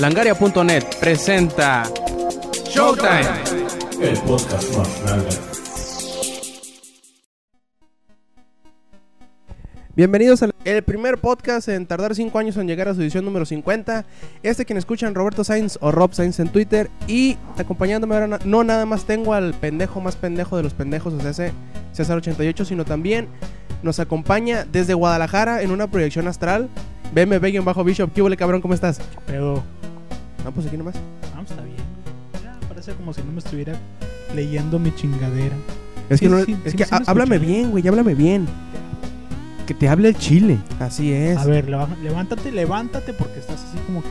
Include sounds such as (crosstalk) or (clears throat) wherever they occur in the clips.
Langaria.net presenta Showtime. El podcast más grande. Bienvenidos al el primer podcast en tardar 5 años en llegar a su edición número 50. Este quien escuchan Roberto Sainz o Rob Sainz en Twitter. Y acompañándome ahora, no nada más tengo al pendejo más pendejo de los pendejos, o sea, ese César88, sino también nos acompaña desde Guadalajara en una proyección astral. BMW bajo Bishop. ¿Qué huele, cabrón? ¿Cómo estás? Pero, Ah, pues aquí nomás. vamos, está bien. Ya, parece como si no me estuviera leyendo mi chingadera. Es Sí, que, no- sí, es sí, que háblame bien, güey, háblame bien. Que te hable el chile. Así es. A ver, levántate, levántate porque estás así como que.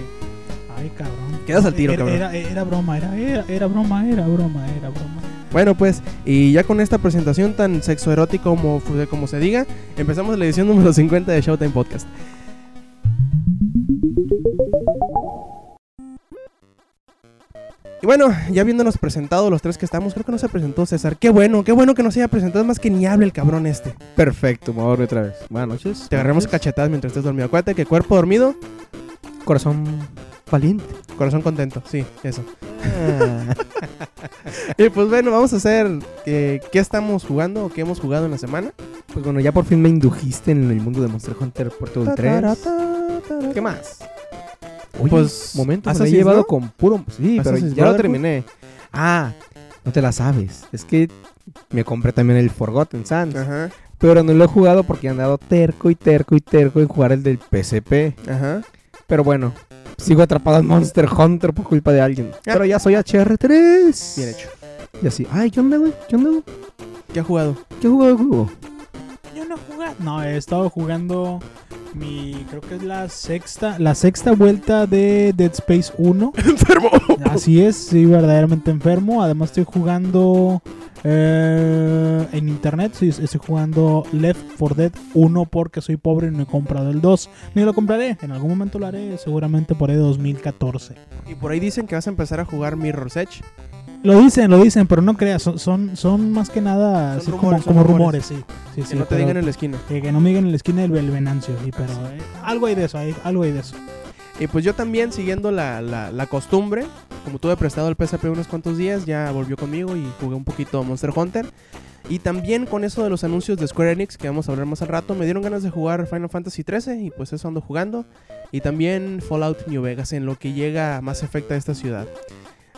Ay, cabrón. Quedas al tiro, era, cabrón. Era, era broma, era, era, era broma, era broma, era broma. Bueno, pues, y ya con esta presentación tan sexoerótica como, como se diga, empezamos la edición número 50 de Showtime Podcast. Y bueno, ya habiéndonos presentado los tres que estamos, creo que no se presentó César. Qué bueno, qué bueno que no se haya presentado, es más que ni hable el cabrón este. Perfecto, me voy otra vez. Buenas noches. Te agarramos cachetadas mientras estés dormido. Acuérdate que cuerpo dormido, Corazón valiente. corazón contento. Sí, eso. Ah. (laughs) Y pues bueno, vamos a hacer eh, qué estamos jugando o qué hemos jugado en la semana. pues bueno, ya por fin me indujiste en el mundo de Monster Hunter Portal 3. ¿Qué más? Oye, Pues, momento, me lo he llevado ¿no? con puro... Sí, pero ya lo terminé. Ah, no te la sabes. Es que me compré también el Forgotten Sands. Ajá, Pero no lo he jugado porque he andado terco y terco y terco en jugar el del PSP. ajá. Pero bueno, sigo atrapado en Monster Hunter por culpa de alguien. Ah. Pero ya soy HR3. Bien hecho. Y así, ay, ¿qué onda, güey? ¿Qué onda, güey? ¿Qué ha jugado? ¿Qué jugó el juego? Yo no he jugado. No, he estado jugando mi. Creo que es la sexta. La sexta vuelta de Dead Space 1. (laughs) Enfermo. Así es, sí, verdaderamente enfermo. Además estoy jugando eh, en internet, sí, estoy jugando Left 4 Dead 1 porque soy pobre y no he comprado el 2. Ni lo compraré, en algún momento lo haré, seguramente por ahí 2014. Y por ahí dicen que vas a empezar a jugar Mirror's Edge. Lo dicen, lo dicen, pero no creas, son, son, son más que nada así rumores, como, son como rumores. rumores, sí. sí, Que sí, no te digan en la esquina. que, que no me digan en la esquina del, Venancio, sí, pero eh, algo hay de eso, hay, algo hay de eso. Y pues yo también, siguiendo la, la, la costumbre, como tuve prestado el PSP unos cuantos días, ya volvió conmigo y jugué un poquito Monster Hunter. Y también con eso de los anuncios de Square Enix, que vamos a hablar más al rato, me dieron ganas de jugar Final Fantasy XIII y pues eso ando jugando. Y también Fallout New Vegas, en lo que llega más efecto a esta ciudad.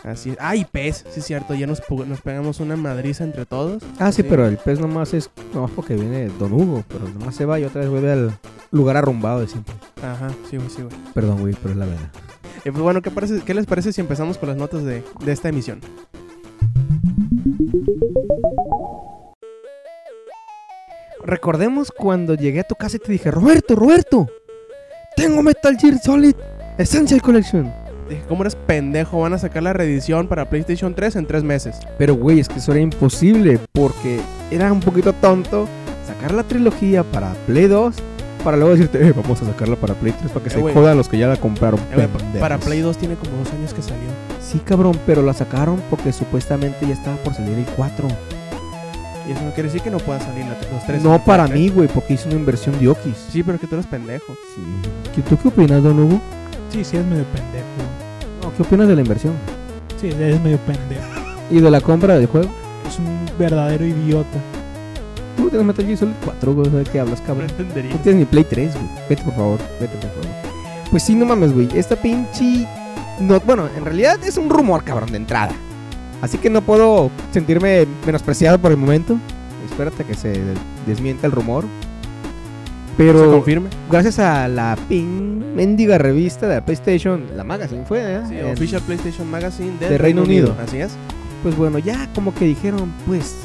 Así es. Ah, y PES, sí es cierto, ya nos, nos pegamos una madriza entre todos. Ah, sí, pero el pez nomás es nomás porque viene Don Hugo, pero nomás se va y otra vez vuelve al lugar arrumbado de siempre. Ajá, sí, güey, sí, güey. Perdón, güey, pero es la verdad. Y pues bueno, ¿qué, parece, ¿qué les parece si empezamos con las notas de, de esta emisión? Recordemos cuando llegué a tu casa y te dije, Roberto, Roberto, tengo Metal Gear Solid Essential Collection. Dije, ¿cómo eres pendejo? Van a sacar la reedición para PlayStation 3 en tres meses. Pero, güey, es que eso era imposible porque era un poquito tonto sacar la trilogía para Play 2 para luego decirte, eh, vamos a sacarla para Play 3 para que Eh, se jodan los que ya la compraron. Eh, güey, pa- pendejos". para Play 2 tiene como dos años que salió. Sí, cabrón, pero la sacaron porque supuestamente ya estaba por salir el 4. Y eso no quiere decir que no pueda salir la, los tres. No para mí, güey, porque hice una inversión de Okis. Sí, pero es que tú eres pendejo. Sí. ¿Qué- ¿Tú qué opinas, don Hugo? Sí, sí, es medio pendejo. No, ¿Qué opinas de la inversión? Sí, es medio pendejo. ¿Y de la compra del juego? Es un verdadero idiota. Tú tienes Metal Gear Solid 4, güey, ¿de qué hablas, cabrón? entendería. No tienes ni Play 3, güey. Vete, por favor, vete, por favor. Pues sí, no mames, güey. Esta pinche... No, bueno, en realidad es un rumor, cabrón, de entrada. Así que no puedo sentirme menospreciado por el momento. Espérate que se desmienta el rumor. ¿Se Pero confirme? gracias a la pin mendiga revista de la PlayStation, la Magazine fue, ¿eh? Sí, En- Official PlayStation Magazine del de Reino Unido. Así es. Pues bueno, ya como que dijeron, pues,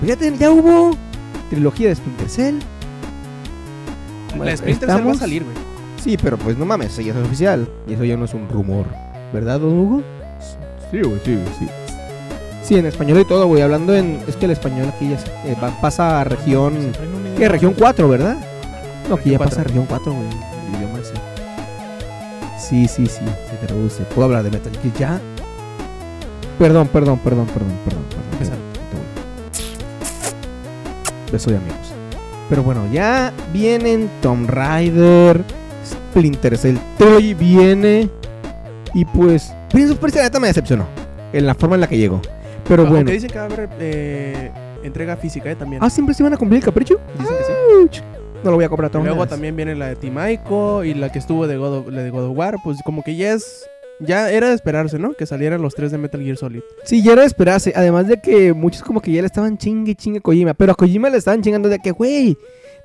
pues ya, ten- ya hubo trilogía de Splinter Cell. Bueno, la Splinter Cell va a salir, güey. Sí, pero pues no mames, eso ya es oficial. Y eso ya no es un rumor. ¿Verdad, don Hugo? Sí, güey, sí, sí. Sí, en español y todo, güey. Hablando en. Es que el español aquí ya se- eh, va- pasa a región. ¿Qué? Región 4, ¿verdad? No, Región ya pasa región 4, güey. El idioma ese. Sí, sí, sí, se traduce. ¿Puedo hablar de Metal Gear ya? Perdón, perdón, perdón, perdón, perdón. perdón. Empezar. Beso de amigos. Pero bueno, ya vienen Tomb Raider, Splinter Cell 3 viene. Y pues, Prince of Persia neta me decepcionó. En la forma en la que llegó. Pero Aunque bueno. dicen que va a haber eh, entrega física eh, también. Ah, siempre se van a cumplir el capricho. Dicen que sí. No lo voy a comprar todo. luego también viene la de Team Ico y la que estuvo de God, of, la de God of War. Pues como que ya es. Ya era de esperarse, ¿no? Que salieran los tres de Metal Gear Solid. Sí, ya era de esperarse. Además de que muchos como que ya le estaban chingue y chingue a Kojima. Pero a Kojima le estaban chingando de que, güey,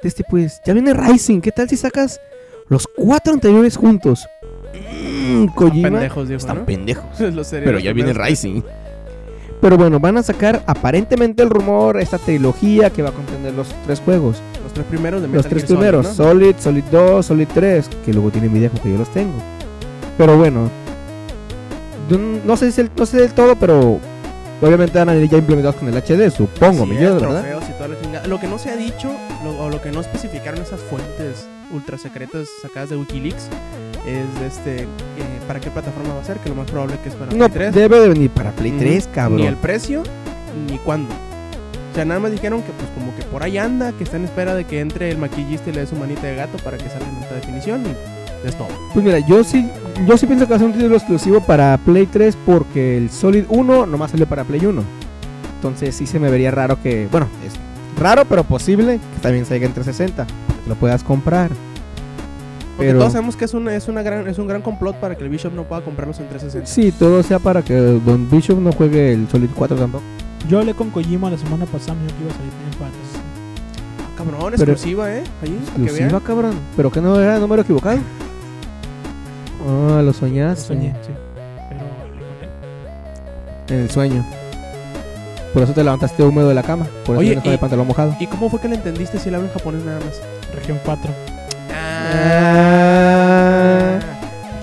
este pues, ya viene Rising. ¿Qué tal si sacas los cuatro anteriores juntos? Mmm, Kojima. Pendejos, dijo, Están ¿no? pendejos. (laughs) Pero ya viene. Rising. Pero bueno, van a sacar aparentemente el rumor, esta trilogía que va a contener los tres juegos. Los tres primeros de Metal Los tres Gear Solid, primeros, ¿no? Solid, Solid 2, Solid 3, que luego tiene envidia porque yo los tengo. Pero bueno, no sé, si el- no sé del todo, pero obviamente van a venir ya implementados con el HD, supongo, Sí, mi Dios, ¿verdad? y toda la chingada. Lo que no se ha dicho, lo- o lo que no especificaron esas fuentes ultra secretas sacadas de Wikileaks, es de este, eh, para qué plataforma va a ser, que lo más probable que es para No, Play 3. debe de venir para Play Ujú. 3, cabrón. Ni el precio, ni cuándo. O sea, nada más dijeron que pues como que por ahí anda, que está en espera de que entre el maquillista y le dé su manita de gato para que salga en alta definición y es todo. Pues mira, yo sí, yo sí pienso que va a ser un título exclusivo para Play 3 porque el Solid 1 nomás salió para Play 1. Entonces sí se me vería raro que, bueno, es raro pero posible que también salga en 360, para que lo puedas comprar. Porque Pero- todos sabemos que es, una, es, una gran, es un gran complot para que el Bishop no pueda comprarlos en 360. Sí, todo sea para que Don Bishop no juegue el Solid 4 tampoco. Yo hablé con Kojima la semana pasada, me dijo que iba a salir en para Ah, cabrón, Pero- exclusiva, ¿eh? Ahí, para que Exclusiva, vean. cabrón. ¿Pero que no era el número equivocado? Ah, lo Lo soñaste. soñé, sí. Pero. En el sueño. Por eso te levantaste húmedo de la cama. Por eso Oye, y- el pantalón mojado. ¿Y cómo fue que le entendiste si él habla en japonés nada más? Región 4. Ah,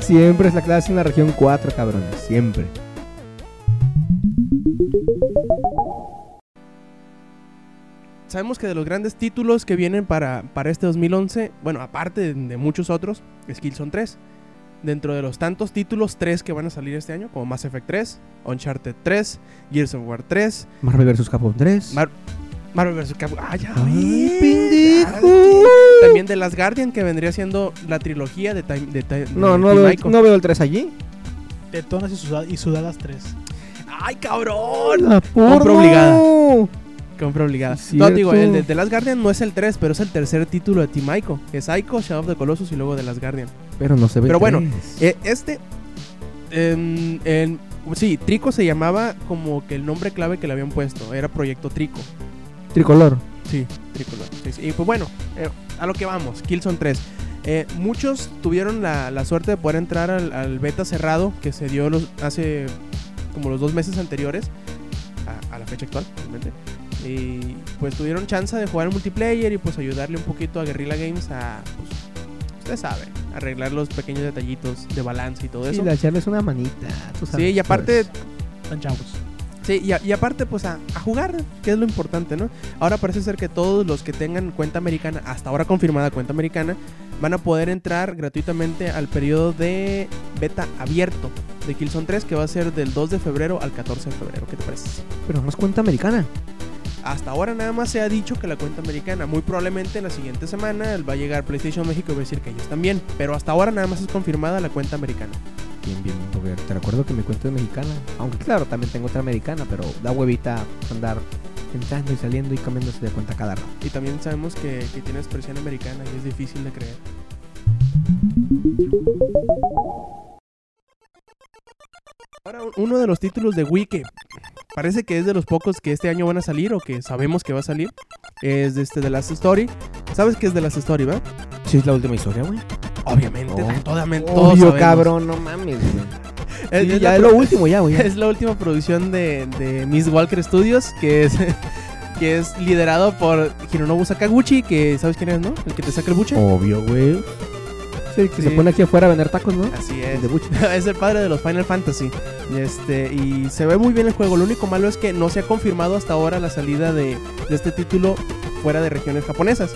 siempre es la clase en la región 4, cabrón. Siempre. Sabemos que de los grandes títulos que vienen para, para este 2011, bueno, aparte de, de muchos otros, Skillzone 3. Dentro de los tantos títulos, 3 que van a salir este año, como Mass Effect 3, Uncharted 3, Gears of War 3, Marvel vs. Capcom 3. Mar- Marvel vs. Capcom. ¡Ah, ya Ay, ves! pendejo. También de Las Guardian, que vendría siendo la trilogía de Time. De, Ti- No, de no veo, Ico. no veo el 3 allí. Tetonas y, suda- y sudadas 3. ¡Ay, cabrón! La Compra obligada. Compra obligada. No, digo, el de The Last Guardian no es el 3, pero es el tercer título de Team Ico. Es Ico, Shadow of the Colossus y luego The Last Guardian. Pero no se ve Pero bueno. Eh, este. en- en- sí, Trico se llamaba como que el nombre clave que le habían puesto. Era Proyecto Trico. Tricolor. Sí, Tricolor. Sí, sí. Y pues bueno, eh, a lo que vamos. Killzone 3. Eh, muchos tuvieron la, la suerte de poder entrar al, al beta cerrado que se dio los, hace como los dos meses anteriores a, a la fecha actual, realmente. Y pues tuvieron chance de jugar en multiplayer y pues ayudarle un poquito a Guerrilla Games a, pues, ustedes saben, arreglar los pequeños detallitos de balance y todo Sí, eso. la echarles una manita. tú Sí, sabes, y aparte, pues. Están chavos. Sí, y, a- y aparte, pues a, a jugar, que es lo importante, ¿no? Ahora parece ser que todos los que tengan cuenta americana, hasta ahora confirmada cuenta americana, van a poder entrar gratuitamente al periodo de beta abierto de Killzone 3, que va a ser del 2 de febrero al 14 de febrero. ¿Qué te parece? Pero no es cuenta americana. Hasta ahora nada más se ha dicho que la cuenta americana. Muy probablemente en la siguiente semana va a llegar PlayStation México y va a decir que ellos también. Pero hasta ahora nada más es confirmada la cuenta americana. Bien, bien, porque te recuerdo que mi cuenta es mexicana. Aunque claro, también tengo otra americana, pero da huevita andar entrando y saliendo y cambiándose de cuenta cada rato. Y también sabemos que, que tiene expresión americana y es difícil de creer. Ahora, un- uno de los títulos de Wii que parece que es de los pocos que este año van a salir o que sabemos que va a salir es de este The Last Story. ¿Sabes qué es The Last Story, va? Sí, es la última historia, güey. Obviamente, Oh. totalmente, todos Obvio, cabrón, no mames, güey. Es, (laughs) Sí, es ya es lo último, ya, güey. es la última producción de, de Miss Walker Studios, que es, (laughs) que es liderado por Hironobu Sakaguchi, que sabes quién es, ¿no? El que te saca el buche. Obvio, güey. Sí, el que Sí. se pone aquí afuera a vender tacos, ¿no? Así El es. de Buche. (laughs) es el padre de los Final Fantasy. Y, este, y se ve muy bien el juego. Lo único malo es que no se ha confirmado hasta ahora la salida de, de este título fuera de regiones japonesas.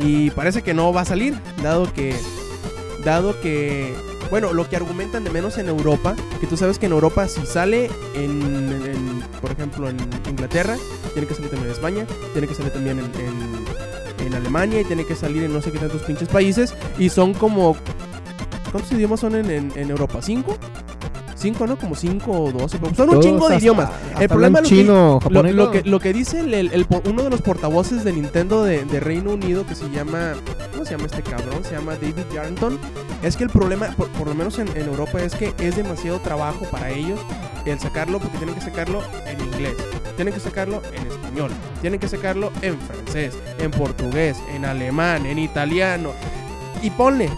Y parece que no va a salir, dado que. Dado que. Bueno, lo que argumentan de menos en Europa, que tú sabes que en Europa si sale en, en- por ejemplo, en Inglaterra, tiene que salir también en España, tiene que salir también en, en- Alemania y tiene que salir en no sé qué tantos pinches países. Y son como ¿Cuántos idiomas son en, en Europa? ¿Cinco? ¿Cinco, no? Como cinco o doce. Son un Todos chingo de hasta- idiomas. hasta El problema lo que- chino, Lo, japonés. lo no. que, lo que dice el, el- el uno de los portavoces de Nintendo de, de Reino Unido, que se llama. ¿Cómo se llama este cabrón? Se llama David Yarrington. Es que el problema, por, por lo menos en, en Europa, es que es demasiado trabajo para ellos el sacarlo, porque tienen que sacarlo en inglés, tienen que sacarlo en español, tienen que sacarlo en francés, en portugués, en alemán, en italiano. Y ponle.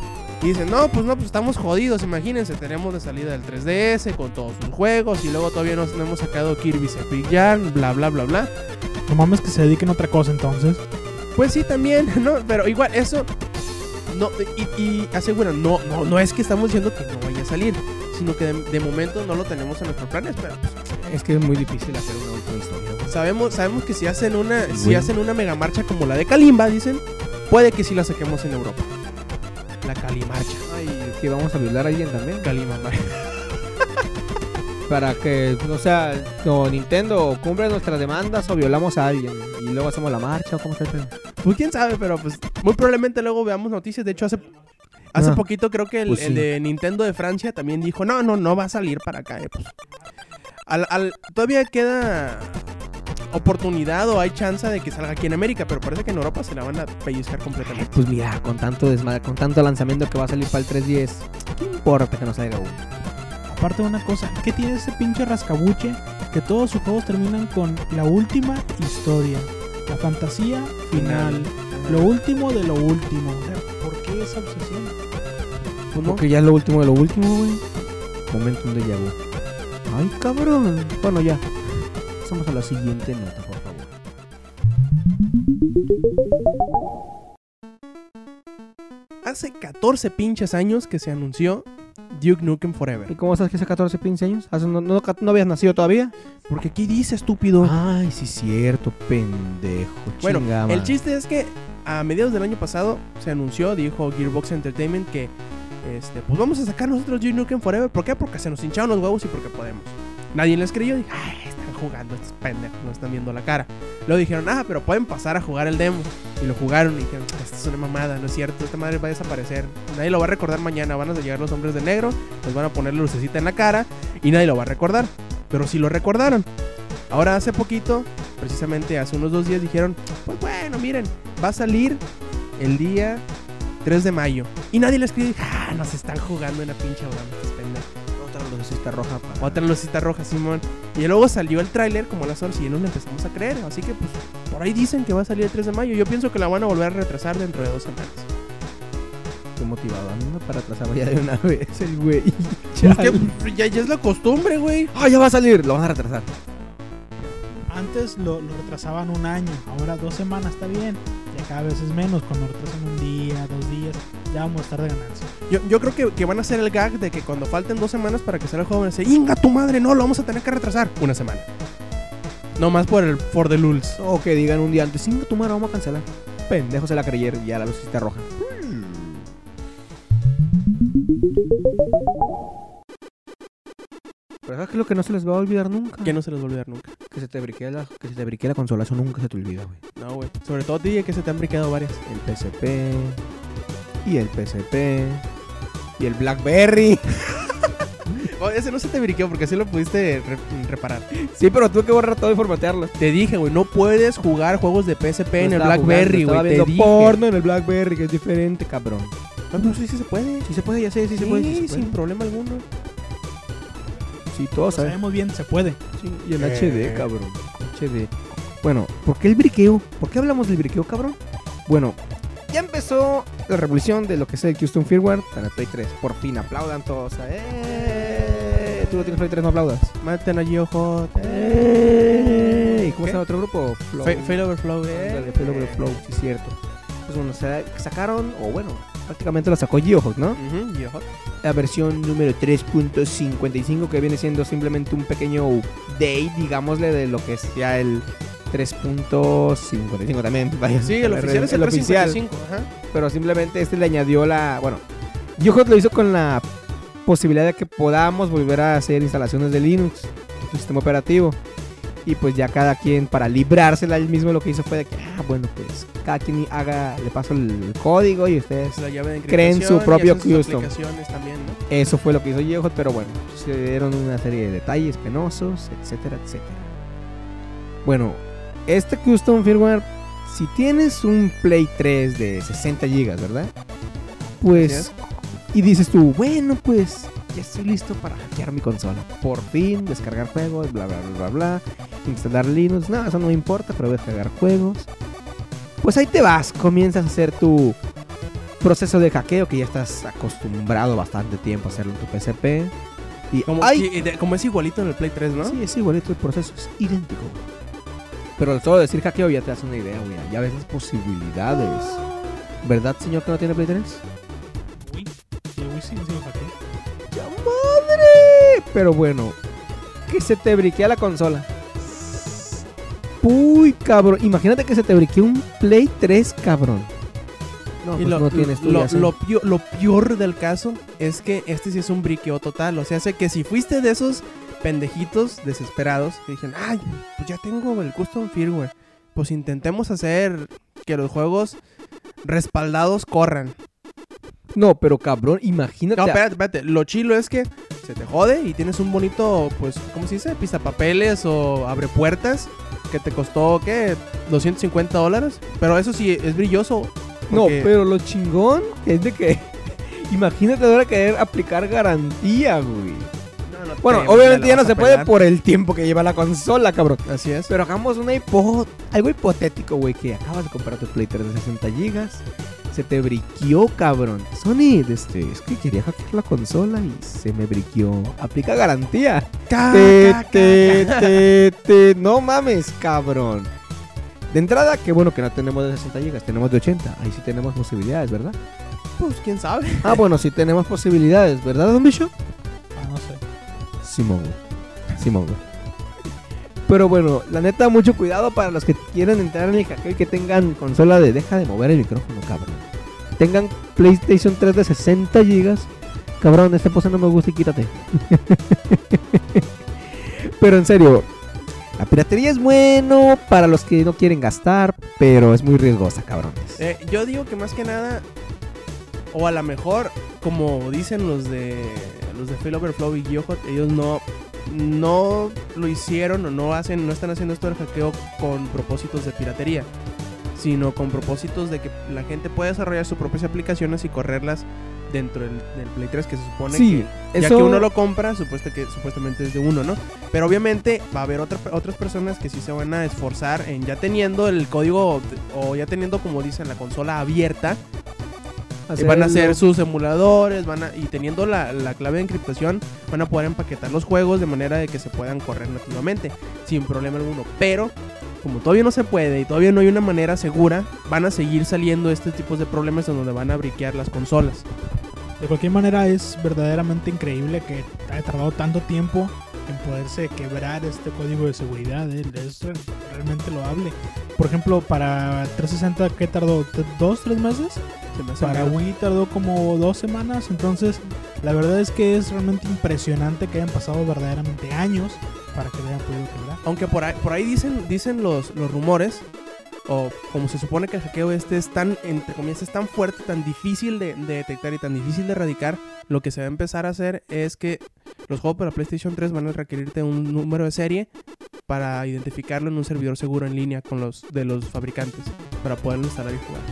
Y dicen, no, pues no, pues estamos jodidos, imagínense, tenemos de salida el 3DS con todos sus juegos y luego todavía no, hemos sacado Kirby's Epic Yarn, bla, bla, bla, bla. No mames que se dediquen a otra cosa entonces. Pues sí, también, (laughs) ¿no? Pero igual, eso. No, y, y aseguran, no, no, no es que estamos diciendo que no vaya a salir, sino que de, de momento no lo tenemos en nuestros planes, pero pues, Es que es muy difícil hacer una última historia. sabemos, sabemos que si hacen una, si hacen una mega marcha como la de Kalimba, dicen, puede que sí la saquemos en Europa. La Kalimarcha. Ay, que vamos a violar a alguien también. Kalima Para que, o sea, no, Nintendo cumple nuestras demandas o violamos a alguien. Y luego hacemos la marcha o cómo está el pedo. Pues quién sabe, pero pues muy probablemente luego veamos noticias. De hecho, hace, hace Ah, poquito creo que el, pues el de Nintendo de Francia también dijo, no, no, no va a salir para acá. eh, pues. Al- al- todavía queda oportunidad o hay chance de que salga aquí en América, pero parece que en Europa se la van a pellizcar completamente. Pues mira, con tanto desmadre, con tanto lanzamiento que va a salir para el 310, ¿qué importa que no salga uno? Aparte de una cosa, ¿qué tiene ese pinche rascabuche? Que todos sus juegos terminan con la última historia, la fantasía final, lo último de lo último. O sea, ¿Por qué esa obsesión? Pues no. Porque ya es lo último de lo último, güey. Momento de vu. Ay, cabrón. Bueno, ya. Pasamos a la siguiente nota, por favor. Hace 14 pinches años que se anunció Duke Nukem ¿Y Forever. cómo sabes que hace 14, 15 años? ¿Hace- no, no, no habías nacido todavía? Porque aquí dice estúpido. Ay, sí, cierto, pendejo. Bueno, El chiste es que a mediados del año pasado se anunció, dijo Gearbox Entertainment que este, pues vamos a sacar nosotros Duke Nukem Forever. ¿Por qué? Porque se nos hincharon los huevos y porque podemos. Nadie les creyó. Dije, ay, jugando estos pendejos, no están viendo la cara. Luego dijeron, ah, pero pueden pasar a jugar el demo. Y lo jugaron y dijeron, esta es una mamada, no es cierto, esta madre va a desaparecer. Nadie lo va a recordar mañana. Van a llegar los hombres de negro, les van a poner la lucecita en la cara y nadie lo va a recordar. Pero sí lo recordaron. Ahora hace poquito, precisamente hace unos dos días, dijeron, pues bueno, miren, va a salir el día 3 de mayo. Y nadie les creyó, ah, nos están jugando en la pinche. Otra lucecita roja para... Otra lucita roja, Simón. Y luego salió el tráiler como a las horas y ya nos lo empezamos a creer. Así que pues por ahí dicen que va a salir el 3 de mayo. Yo pienso que la van a volver a retrasar dentro de dos semanas. Estoy motivado, ando para atrasarlo ya de una (laughs) vez el güey. (laughs) Pues que pues, ya, ya es la costumbre, güey. ¡Ah, ya va a salir! Lo van a retrasar. Antes lo, lo retrasaban un año, ahora dos semanas está bien. Cada vez es menos, cuando retrasan un día, dos días, ya vamos a estar de ganancia. Yo, yo creo que, que van a hacer el gag de que cuando falten dos semanas para que salga el juego van a decir, ¡Inga tu madre! No, lo vamos a tener que retrasar una semana. No más por el For the Lulz. O que digan un día antes, cinco tu madre, vamos a cancelar. Pendejo se la creyeron, ya la lucecita roja. Pero ¿sabes qué es lo que no se les va a olvidar nunca? Que no se los va a olvidar nunca. Que se te briquee la, que se te briquee la consola, eso nunca se te olvida, güey. No, güey. Sobre todo ti, que se te han briqueado varias. El PSP y el PSP y el BlackBerry. (laughs) Oh, ese no se te briqueó porque así lo pudiste re- reparar. Sí, pero tuve que borrar todo y formatearlo. Te dije, güey, no puedes jugar juegos de PSP en el BlackBerry, güey. Te dije. porno en el BlackBerry, que es diferente, cabrón. No, no, sí, sí se puede. Sí se puede, ya sé, sí se puede. Sí, sin puede. problema alguno. Sí, todo Lo sabe. sabemos bien, se puede. Sí, y en Eh. HD, cabrón. HD. Bueno, ¿por qué el briqueo? ¿Por qué hablamos del briqueo, cabrón? Bueno, ya empezó la revolución de lo que es el Custom Firmware para el Play 3. Por fin, aplaudan todos. ¡Eh! Tú no tienes Play 3, no aplaudas. Maten a GeoHot. ¡Eh! ¿Y cómo se llama otro grupo? Fail Overflow. Ándale, Fail Over Flow, sí es cierto. Pues bueno, se sacaron, o bueno, prácticamente lo sacó GeoHot, ¿no? Ujú, GeoHot. la versión número 3.55 que viene siendo simplemente un pequeño update, digámosle, de lo que es ya el 3.55 también. (laughs) vaya, Sí, el oficial es el, el oficial. 355. Ajá. Pero simplemente este le añadió la, bueno, Yohot lo hizo con la posibilidad de que podamos volver a hacer instalaciones de Linux, tu sistema operativo. Y pues ya cada quien, para librársela él mismo, lo que hizo fue de que, ah, bueno, pues cada quien haga, le paso el código y ustedes. La llave de Creen su propio custom. aplicaciones también, ¿no? Eso fue lo que hizo Yehot, pero bueno, se dieron una serie de detalles penosos, etcétera, etcétera. Bueno, este custom firmware, si tienes un Play 3 de 60 GB, ¿verdad? Pues, es. y dices tú, bueno, pues ya estoy listo para hackear mi consola. Por fin, descargar juegos, bla, bla, bla, bla, bla. Instalar Linux, no, eso no me importa, pero voy a descargar juegos. Pues ahí te vas, comienzas a hacer tu proceso de hackeo que ya estás acostumbrado bastante tiempo a hacerlo en tu PSP. Y Como, ¡ay! y de- como es igualito en el Play 3, ¿no? Sí, es igualito, el proceso es idéntico. Pero solo decir hackeo ya te das una idea, güey. Ya ves las posibilidades. ¿Verdad, señor, que no tiene Play 3? Pero bueno, que se te briquea la consola. Uy, cabrón. Imagínate que se te briquea un Play 3, cabrón. No, Y pues lo, no tienes tú lo, sé. lo pio- lo peor del caso es que este sí es un briqueo total. O sea, hace que si fuiste de esos pendejitos desesperados que dijeron, ay, pues ya tengo el custom firmware. Pues intentemos hacer que los juegos respaldados corran. No, pero cabrón, imagínate. No, espérate, espérate. Lo chilo es que se te jode y tienes un bonito, pues, ¿cómo se dice? Pisapapeles o abre puertas que te costó, ¿qué? 250 dólares. Pero eso sí, es brilloso. No, pero lo chingón es de que. (laughs) Imagínate ahora querer aplicar garantía, güey. No, no te- Bueno, te obviamente ya no se puede por el tiempo que lleva la consola, cabrón. Así es. Pero hagamos una hipo algo hipotético, güey, que acabas de comprar tu Play 3 de 60 GB. Se te briqueó, cabrón. Sony, este, es que quería hackear la consola y se me briqueó. Aplica garantía. Te, te, ca- te, te. No mames, cabrón. De entrada, qué bueno que no tenemos de 60 GB, tenemos de 80. Ahí sí tenemos posibilidades, ¿verdad? Pues quién sabe. Ah, bueno, sí tenemos posibilidades, ¿verdad, Don Bicho? Ah, no sé. Simón. Simón. Pero bueno, la neta, mucho cuidado para los que quieren entrar en el hackeo y que tengan consola de deja de mover el micrófono, cabrón. Tengan PlayStation 3 de 60 GB. Cabrón, esta pose no me gusta y quítate. (laughs) pero en serio, la piratería es bueno para los que no quieren gastar, pero es muy riesgosa, cabrones. Eh, yo digo que más que nada, o a lo mejor, como dicen los de los de Fail Overflow y Geohot, ellos no no lo hicieron o no hacen, no están haciendo esto del hackeo con propósitos de piratería, sino con propósitos de que la gente pueda desarrollar sus propias aplicaciones y correrlas dentro del, del Play 3 que se supone Sí, que ya eso- que uno lo compra, supuesta que, supuestamente es de uno, ¿no? Pero obviamente va a haber otra- otras personas que sí se van a esforzar en ya teniendo el código o ya teniendo, como dicen, la consola abierta. Van a hacer sus emuladores, van a, y teniendo la, la clave de encriptación, van a poder empaquetar los juegos de manera de que se puedan correr nativamente, sin problema alguno. Pero, como todavía no se puede y todavía no hay una manera segura, van a seguir saliendo este tipo de problemas en donde van a briquear las consolas. De cualquier manera es verdaderamente increíble que haya tardado tanto tiempo en poderse quebrar este código de seguridad. eh, Es re- realmente loable. Por ejemplo, para 360, ¿qué tardó? ¿T- ¿Dos, tres meses? Se me Para. Wii tardó como dos semanas. Entonces, la verdad es que es realmente impresionante que hayan pasado verdaderamente años para que lo hayan podido quebrar. Aunque por ahí, por ahí dicen, dicen los, los rumores, o como se supone que el hackeo este es tan, entre comillas, es tan fuerte, tan difícil de, de detectar y tan difícil de erradicar, lo que se va a empezar a hacer es que los juegos para PlayStation 3 van a requerirte un número de serie para identificarlo en un servidor seguro en línea con los de los fabricantes para poderlo instalar y jugar.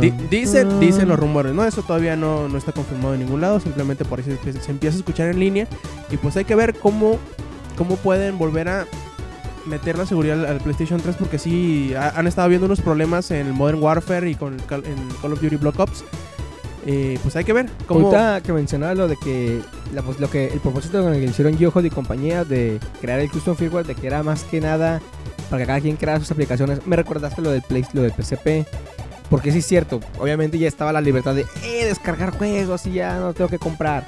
Di- dicen, dicen los rumores, no, eso todavía no, no está confirmado en ningún lado, simplemente por eso se, se empieza a escuchar en línea y pues hay que ver cómo, cómo pueden volver a meter la seguridad al, al PlayStation 3 porque sí ha- han estado viendo unos problemas en Modern Warfare y con en Call of Duty Black Ops. Eh, pues hay que ver cómo... Ahorita que mencionaba lo de que, la, pues, lo que el propósito con el que hicieron Yohod y compañía de crear el custom firmware, de que era más que nada para que cada quien creara sus aplicaciones. Me recordaste lo del Play, lo del PCP. Porque sí es cierto, obviamente ya estaba la libertad de eh, descargar juegos y ya no tengo que comprar.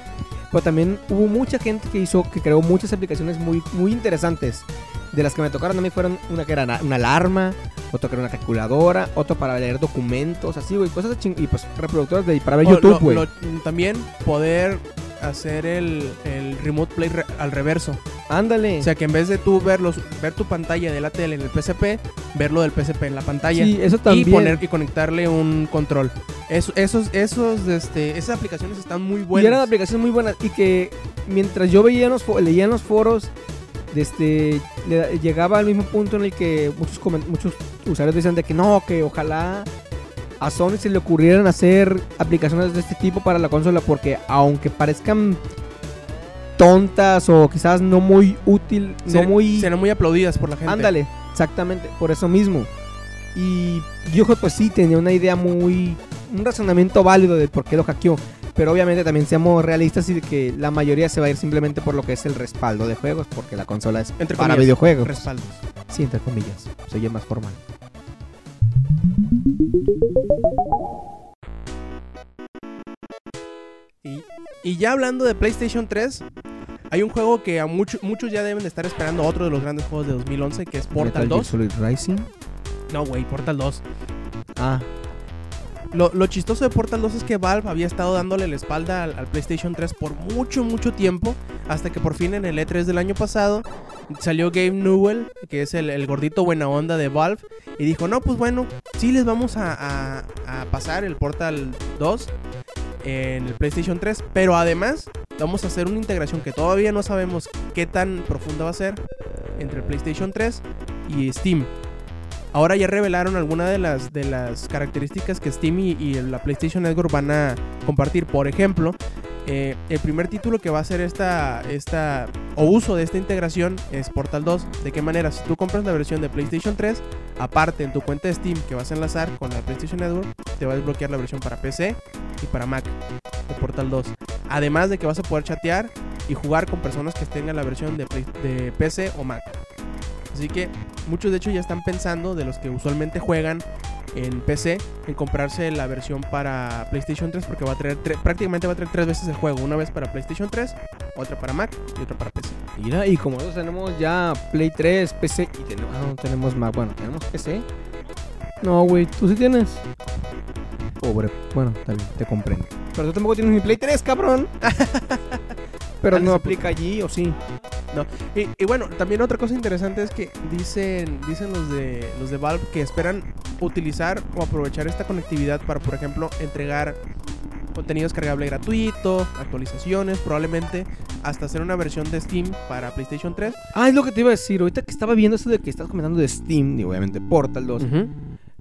Pero también hubo mucha gente que hizo, que creó muchas aplicaciones muy, muy interesantes. De las que me tocaron a mí fueron una que era na- una alarma, otra que era una calculadora, otro para leer documentos, así, güey, cosas de ching- y pues reproductores de para ver o YouTube, güey. también poder hacer el, el Remote Play re- al reverso. Ándale. O sea, que en vez de tú ver, los, ver tu pantalla de la tele en el PSP, verlo del PSP en la pantalla. sí, eso y también. poner y conectarle un control. Eso- esos, esos, este, esas aplicaciones están muy Y buenas. eran aplicaciones muy buenas. Y que mientras yo veía los, leía en los foros, este, le- llegaba al mismo punto en el que muchos, usuarios decían de que no, que ojalá a Sony se le ocurrieran hacer aplicaciones de este tipo para la consola. Porque aunque parezcan tontas o quizás no muy útil, no muy... serán muy aplaudidas por la gente. Ándale, exactamente, por eso mismo. Y yo pues sí, tenía una idea muy... Un razonamiento válido de por qué lo hackeó. Pero obviamente también seamos realistas y que la mayoría se va a ir simplemente por lo que es el respaldo de juegos, porque la consola es Entre para comillas, videojuegos. Respaldos. Sí, entre comillas. Se oye más formal. Y, y ya hablando de PlayStation 3, hay un juego que a muchos muchos ya deben de estar esperando, otro de los grandes juegos de 2011, que es Portal Metal Gear 2. Solid Rising. No, güey, Portal 2. Ah, Lo, lo chistoso de Portal 2 es que Valve había estado dándole la espalda al, PlayStation 3 por mucho, mucho tiempo, hasta que por fin en el E3 del año pasado salió Gabe Newell, que es el, gordito buena onda de Valve, y dijo, no, pues bueno, sí les vamos a- a pasar el Portal 2 en el PlayStation 3, pero además vamos a hacer una integración que todavía no sabemos qué tan profunda va a ser entre el PlayStation 3 y Steam. Ahora ya revelaron algunas de las, características que Steam y, la PlayStation Network van a compartir. Por ejemplo, eh, el primer título que va a hacer esta, o uso de esta integración es Portal 2. ¿De qué manera? Si tú compras la versión de PlayStation 3, aparte en tu cuenta de Steam que vas a enlazar con la PlayStation Network, te va a desbloquear la versión para PC y para Mac de Portal 2. Además de que vas a poder chatear y jugar con personas que tengan la versión de PC o Mac. Así que muchos de hecho ya están pensando, de los que usualmente juegan en PC, en comprarse la versión para PlayStation 3 porque va a traer prácticamente va a traer tres veces el juego. Una vez para PlayStation 3, otra para Mac y otra para PC. mira, y como nosotros tenemos ya Play 3, PC y tenemos, ah, no tenemos Mac, bueno, tenemos PC. No, güey, tú sí tienes. Pobre, bueno, está bien, te comprendo. Pero tú tampoco tienes mi Play 3, cabrón. (laughs) Pero no aplica allí, ¿o sí? Y, y bueno, también otra cosa interesante es que dicen, dicen los de los de Valve que esperan utilizar o aprovechar esta conectividad para, por ejemplo, entregar contenido descargable gratuito, actualizaciones, probablemente hasta hacer una versión de Steam para PlayStation 3. Ah, es lo que te iba a decir. Ahorita que estaba viendo eso de que estás comentando de Steam y obviamente Portal 2.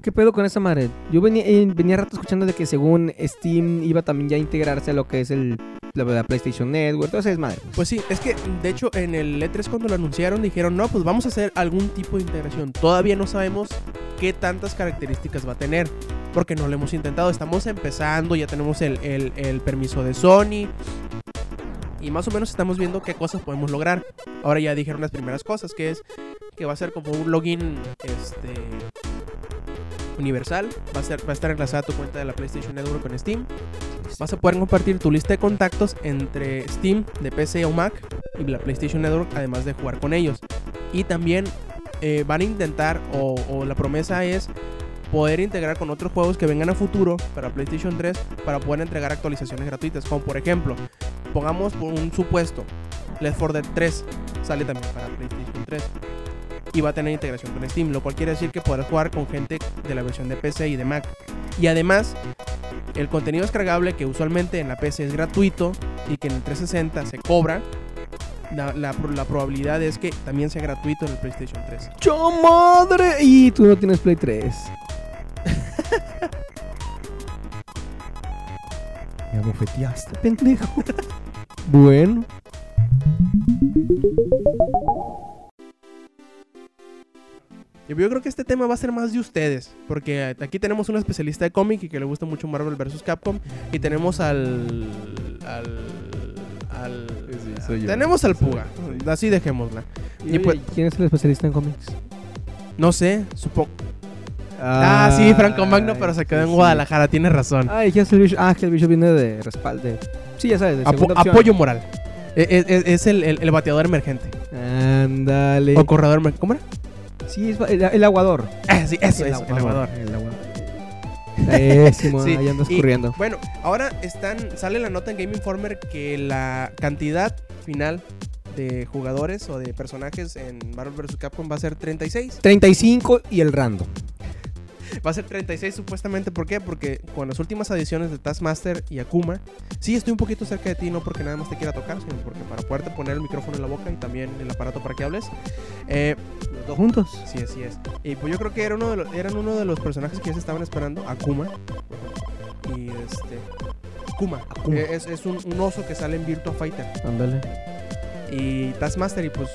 ¿Qué pedo con esa madre? Yo venía, eh, venía rato escuchando de que según Steam iba también ya a integrarse a lo que es el la, la PlayStation Network. Entonces es madre. Pues sí, es que de hecho en el E3 cuando lo anunciaron dijeron, no, pues vamos a hacer algún tipo de integración. Todavía no sabemos qué tantas características va a tener, porque no lo hemos intentado. Estamos empezando, ya tenemos el, el- el permiso de Sony. Y más o menos estamos viendo qué cosas podemos lograr. Ahora ya dijeron las primeras cosas, que es que va a ser como un login este universal. Va a, ser, va a estar enlazada tu cuenta de la PlayStation Network con Steam. Vas a poder compartir tu lista de contactos entre Steam de PC o Mac y la PlayStation Network, además de jugar con ellos. Y también eh, van a intentar, o, o la promesa es poder integrar con otros juegos que vengan a futuro para PlayStation 3 para poder entregar actualizaciones gratuitas. Como por ejemplo, pongamos por un supuesto, Left 4 Dead 3 sale también para PlayStation 3 y va a tener integración con Steam, lo cual quiere decir que podrás jugar con gente de la versión de PC y de Mac. Y además, el contenido descargable que usualmente en la PC es gratuito y que en el 360 se cobra, la, la pro- la probabilidad es que también sea gratuito en el PlayStation 3. ¡Yo madre! Y tú no tienes Play 3. Me (laughs) abofeteaste, pendejo. (laughs) bueno. Y Yo creo que este tema va a ser más de ustedes, porque aquí tenemos un especialista de cómic y que le gusta mucho Marvel vs. Capcom, y tenemos al... al... al soy yo. tenemos al Puga, así dejémosla. Y Y pues- ¿Quién es el especialista en cómics? No sé, supongo... Ah, sí, Franco Magno, pero se quedó en Guadalajara, tienes razón. Ay, ¿qué es el bicho? Ah, que el bicho viene de respaldo. Sí, ya sabes, de Apo- segunda opción. apoyo moral. E- e- Es, es el, el- el bateador emergente. Ándale. O corredor emergente. ¿Cómo era? Sí, es el, el aguador. Ah, sí, eso, El eso, el aguador. El aguador. Sí, ahí y- corriendo. Bueno, ahora están, sale la nota en Game Informer que la cantidad final de jugadores o de personajes en Marvel vs. Capcom va a ser 36. 35 y el random. Va a ser 36 supuestamente, ¿por qué? Porque con las últimas adiciones de Taskmaster y Akuma, sí estoy un poquito cerca de ti, no porque nada más te quiera tocar, sino porque para poderte poner el micrófono en la boca y también el aparato para que hables. Eh, Los dos juntos. sí, así es. Y pues yo creo que era uno de los, eran uno de los personajes que ya se estaban esperando, Akuma. Y este... Akuma. Akuma. Eh, Es, es un, un oso que sale en Virtua Fighter. Ándale. Y Taskmaster y pues...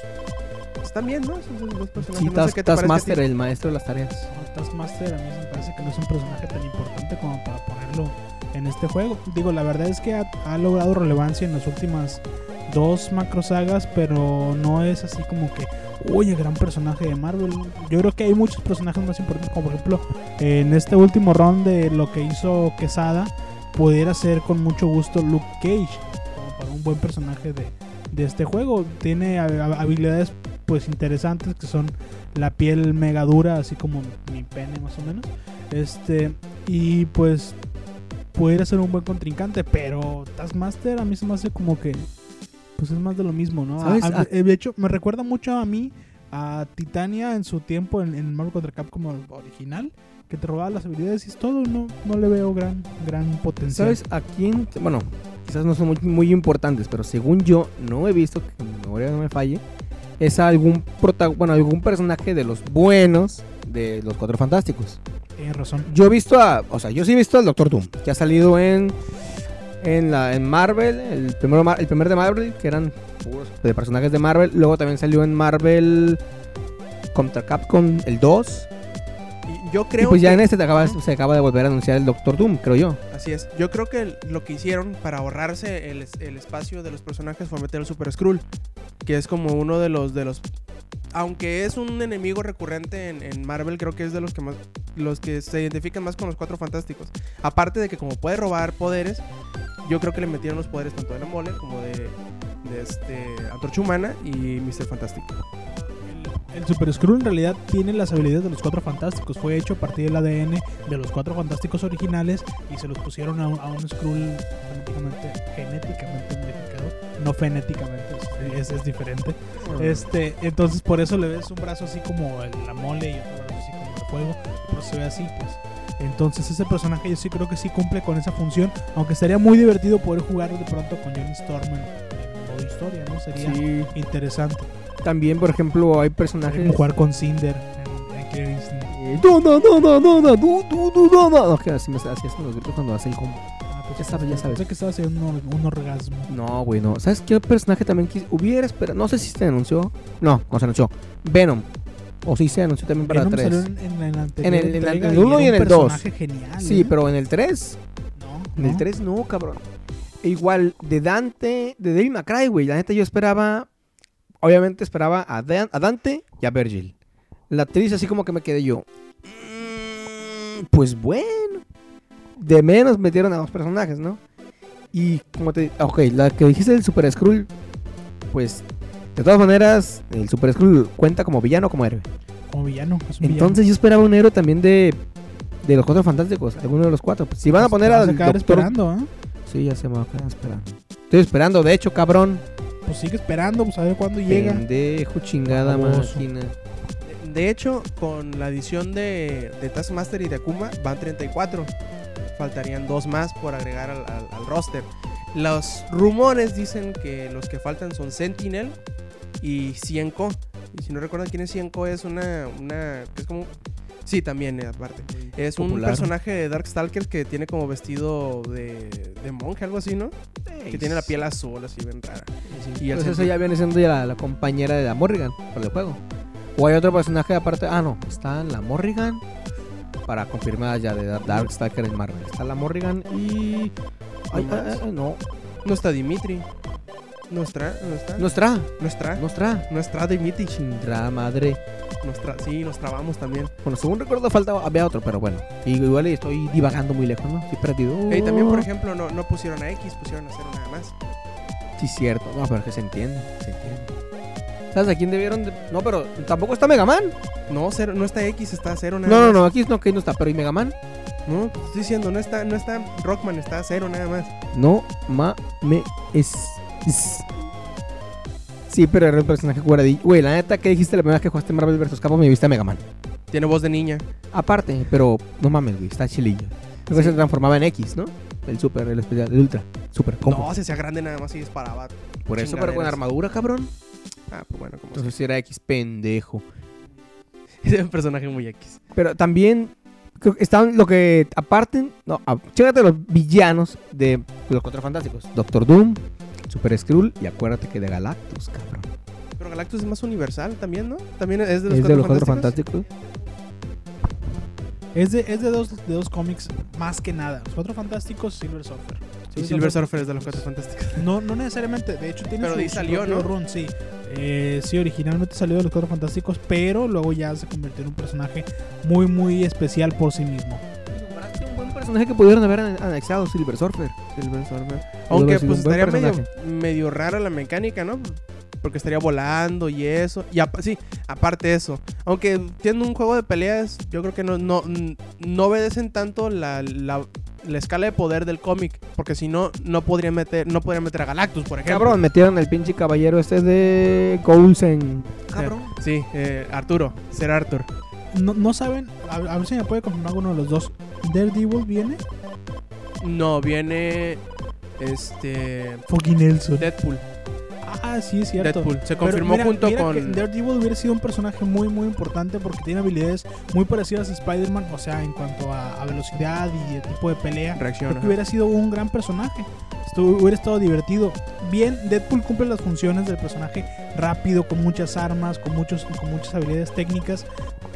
Están bien, ¿no? Esos son los personajes. Sí, no sé. Taskmaster, el maestro de las tareas. No, Taskmaster a mí me parece que no es un personaje tan importante como para ponerlo en este juego. Digo, la verdad es que ha, ha logrado relevancia en las últimas dos macro sagas, pero no es así como que, oye, gran personaje de Marvel. Yo creo que hay muchos personajes más importantes, como por ejemplo, en este último round de lo que hizo Quesada, pudiera ser con mucho gusto Luke Cage, como para un buen personaje de, de este juego. Tiene ha- ha- habilidades pues interesantes que son la piel mega dura, así como mi pene más o menos. Este, y pues pudiera ser un buen contrincante, pero Taskmaster a mí se me hace como que pues es más de lo mismo, ¿no? ¿Sabes? A- a- Ah. de hecho, me recuerda mucho a mí a Titania en su tiempo en, en Marvel contra Capcom original, que te robaba las habilidades y es todo, no, no le veo gran, gran potencial. ¿Sabes a quién? Bueno, quizás no son muy, muy importantes, pero según yo, no he visto, que mi memoria no me falle, es algún bueno, algún personaje de los buenos de los Cuatro Fantásticos. Tienes razón. Yo he visto a, o sea, yo sí he visto al Doctor Doom, que ha salido en en la en Marvel, el primero el primer de Marvel, que eran de personajes de Marvel, luego también salió en Marvel contra Capcom el 2 Y pues ya que- en este te acaba- se acaba de volver a anunciar el Doctor Doom, creo yo. Así es. Yo creo que lo que hicieron para ahorrarse el, es- el espacio de los personajes fue meter el Super Skrull, que es como uno de los de los aunque es un enemigo recurrente en, en Marvel, creo que es de los que más los que se identifican más con los Cuatro Fantásticos. Aparte de que como puede robar poderes, yo creo que le metieron los poderes tanto de la mole como de, de este Antorcha Humana y Mr. Fantástico. El Super Skrull en realidad tiene las habilidades de los Cuatro Fantásticos. Fue hecho a partir del ADN de los Cuatro Fantásticos originales y se los pusieron a un, a un Skrull genéticamente, genéticamente modificado. No fenéticamente, es, es- diferente. Este, entonces por eso le ves un brazo así como la mole y otro brazo así como el fuego. Pero se ve así, pues. Entonces ese personaje yo sí creo que sí cumple con esa función. Aunque sería muy divertido poder jugar de pronto con Johnny Storm en, en modo historia, ¿no? Sería Sí. interesante. También, por ejemplo, hay personajes como jugar con Cinder. Eh, No, no, no, no, no, no, no, no, no, no, no. No, que así me así hacen los gritos cuando hacen combo. Ah, pues Ya sabes, ya sabes. Pensé que estaba haciendo un, or- un orgasmo. No, güey, no. ¿Sabes qué personaje también quis- hubiera esperado? No sé si se anunció. No, no se anunció. Venom. O sí se anunció también para Venom 3. salió en, en el anterior En el- en el- en el uno era y en el dos. personaje genial. Sí, ¿eh? pero en el 3. No, En el no. 3 no, cabrón. E igual, de Dante, de Devil May Cry, güey. La neta yo esperaba. Obviamente esperaba a, Dan- a Dante y a Virgil. La actriz así como que me quedé yo. "Mm, Pues bueno. De menos metieron a dos personajes, ¿no? Y como te... Ok, la que dijiste del Super Skrull. Pues... De todas maneras, el Super Skrull cuenta como villano o como héroe. Como villano. es un Entonces yo esperaba un héroe también de... De los cuatro fantásticos, alguno de los cuatro. Pues, si van a villano. poner al a doctor esperando, ¿eh? Sí, ya se me va a quedar esperando. Estoy esperando, de hecho, cabrón. Pues sigue esperando, pues a ver cuándo llega. Pendejo, chingada máquina. De hecho, con la edición de, de Taskmaster y de Akuma van 34. Faltarían dos más por agregar al, al- al roster. Los rumores dicen que los que faltan son Sentinel y Cienko. Y si no recuerdan quién es Cienko, es una. una es como. Sí, también, eh, aparte. Es un personaje de Darkstalkers que tiene como vestido de, de monje, algo así, ¿no? Que tiene la piel azul, así bien rara. Y Y el eso ya viene siendo ya la, la compañera de la Morrigan para el juego. O hay otro personaje aparte. Ah, no. Está la Morrigan. Para confirmar ya de Dark Darkstalker en Marvel. Está la Morrigan y. Ay, ay, no. No está Dimitri. No no está. Nuestra. No está. Nuestra. No está Dimitri. Chindra madre. Nos tra- sí, nos trabamos también. Bueno, según recuerdo faltaba, había otro, pero bueno. Y igual estoy divagando muy lejos, ¿no? Estoy perdido. Y también, por ejemplo, no, no pusieron a X, pusieron a cero nada más. Sí, cierto. No, pero que se entiende. Se entiende. ¿Sabes a quién debieron? de- No, pero tampoco está Mega Man. No, cero, no está X, está cero nada No, no, más. no. Aquí no, aquí no está. Pero ¿y Mega Man? No, te estoy diciendo, no está, no está Rockman, está cero nada más. No, ma, me, es. es- (laughs) Sí, pero era un personaje curadillo. Güey, la neta, ¿qué dijiste la primera vez que jugaste Marvel vs. Capcom? Me viste a Mega Man. Tiene voz de niña. Aparte, pero no mames, güey, está chilillo. Que Sí. se transformaba en X, ¿no? El super, el especial, el ultra. Super combo. No, se hacía grande nada más y disparaba. Por eso, pero con armadura, cabrón. Ah, pues bueno, como Entonces si era X pendejo. (laughs) Es un personaje muy X. Pero también creo que estaban lo que aparte, no, a- chécate los villanos de los Cuatro Fantásticos. Doctor Doom, Super Skrull y acuérdate que de Galactus, cabrón. Pero Galactus es más universal también, ¿no? También es de los, es cuatro, de los Cuatro fantásticos. Es de, es de, dos, de dos cómics más que nada. Los Cuatro Fantásticos, Silver Surfer. Sí, Silver Surfer es de los cuatro fantásticos. (laughs) No, no necesariamente, de hecho tiene Pero su, de ahí su salió, ¿no? run, sí. Eh, sí, originalmente salió de los Cuatro Fantásticos, pero luego ya se convirtió en un personaje muy, muy especial por sí mismo. Buen personaje que pudieron haber ane- anexado Silver Surfer. Silver Surfer. Aunque pues estaría medio, medio rara la mecánica, ¿no? Porque estaría volando y eso. Y apa- sí, aparte eso. Aunque tiene un juego de peleas, yo creo que no, no, no obedecen tanto la, la, la escala de poder del cómic. Porque si no, no podría meter, no podría meter a Galactus, por ejemplo. Cabrón, metieron el pinche caballero este de Coulson. Cabrón. Sí, eh, Arturo, ser Arthur. No, no saben, a, a ver si me puede confirmar uno de los dos. ¿Daredevil viene? No, viene este Fucking Nelson. Deadpool. Ah, sí, es cierto. Deadpool. Se confirmó mira- junto mira con Daredevil hubiera sido un personaje muy, muy importante porque tiene habilidades muy parecidas a Spider-Man, o sea, en cuanto a, a velocidad y el tipo de pelea. que hubiera sido un gran personaje. Estuvo- hubiera estado divertido. Bien, Deadpool cumple las funciones del personaje rápido, con muchas armas, con, muchos, con muchas habilidades técnicas.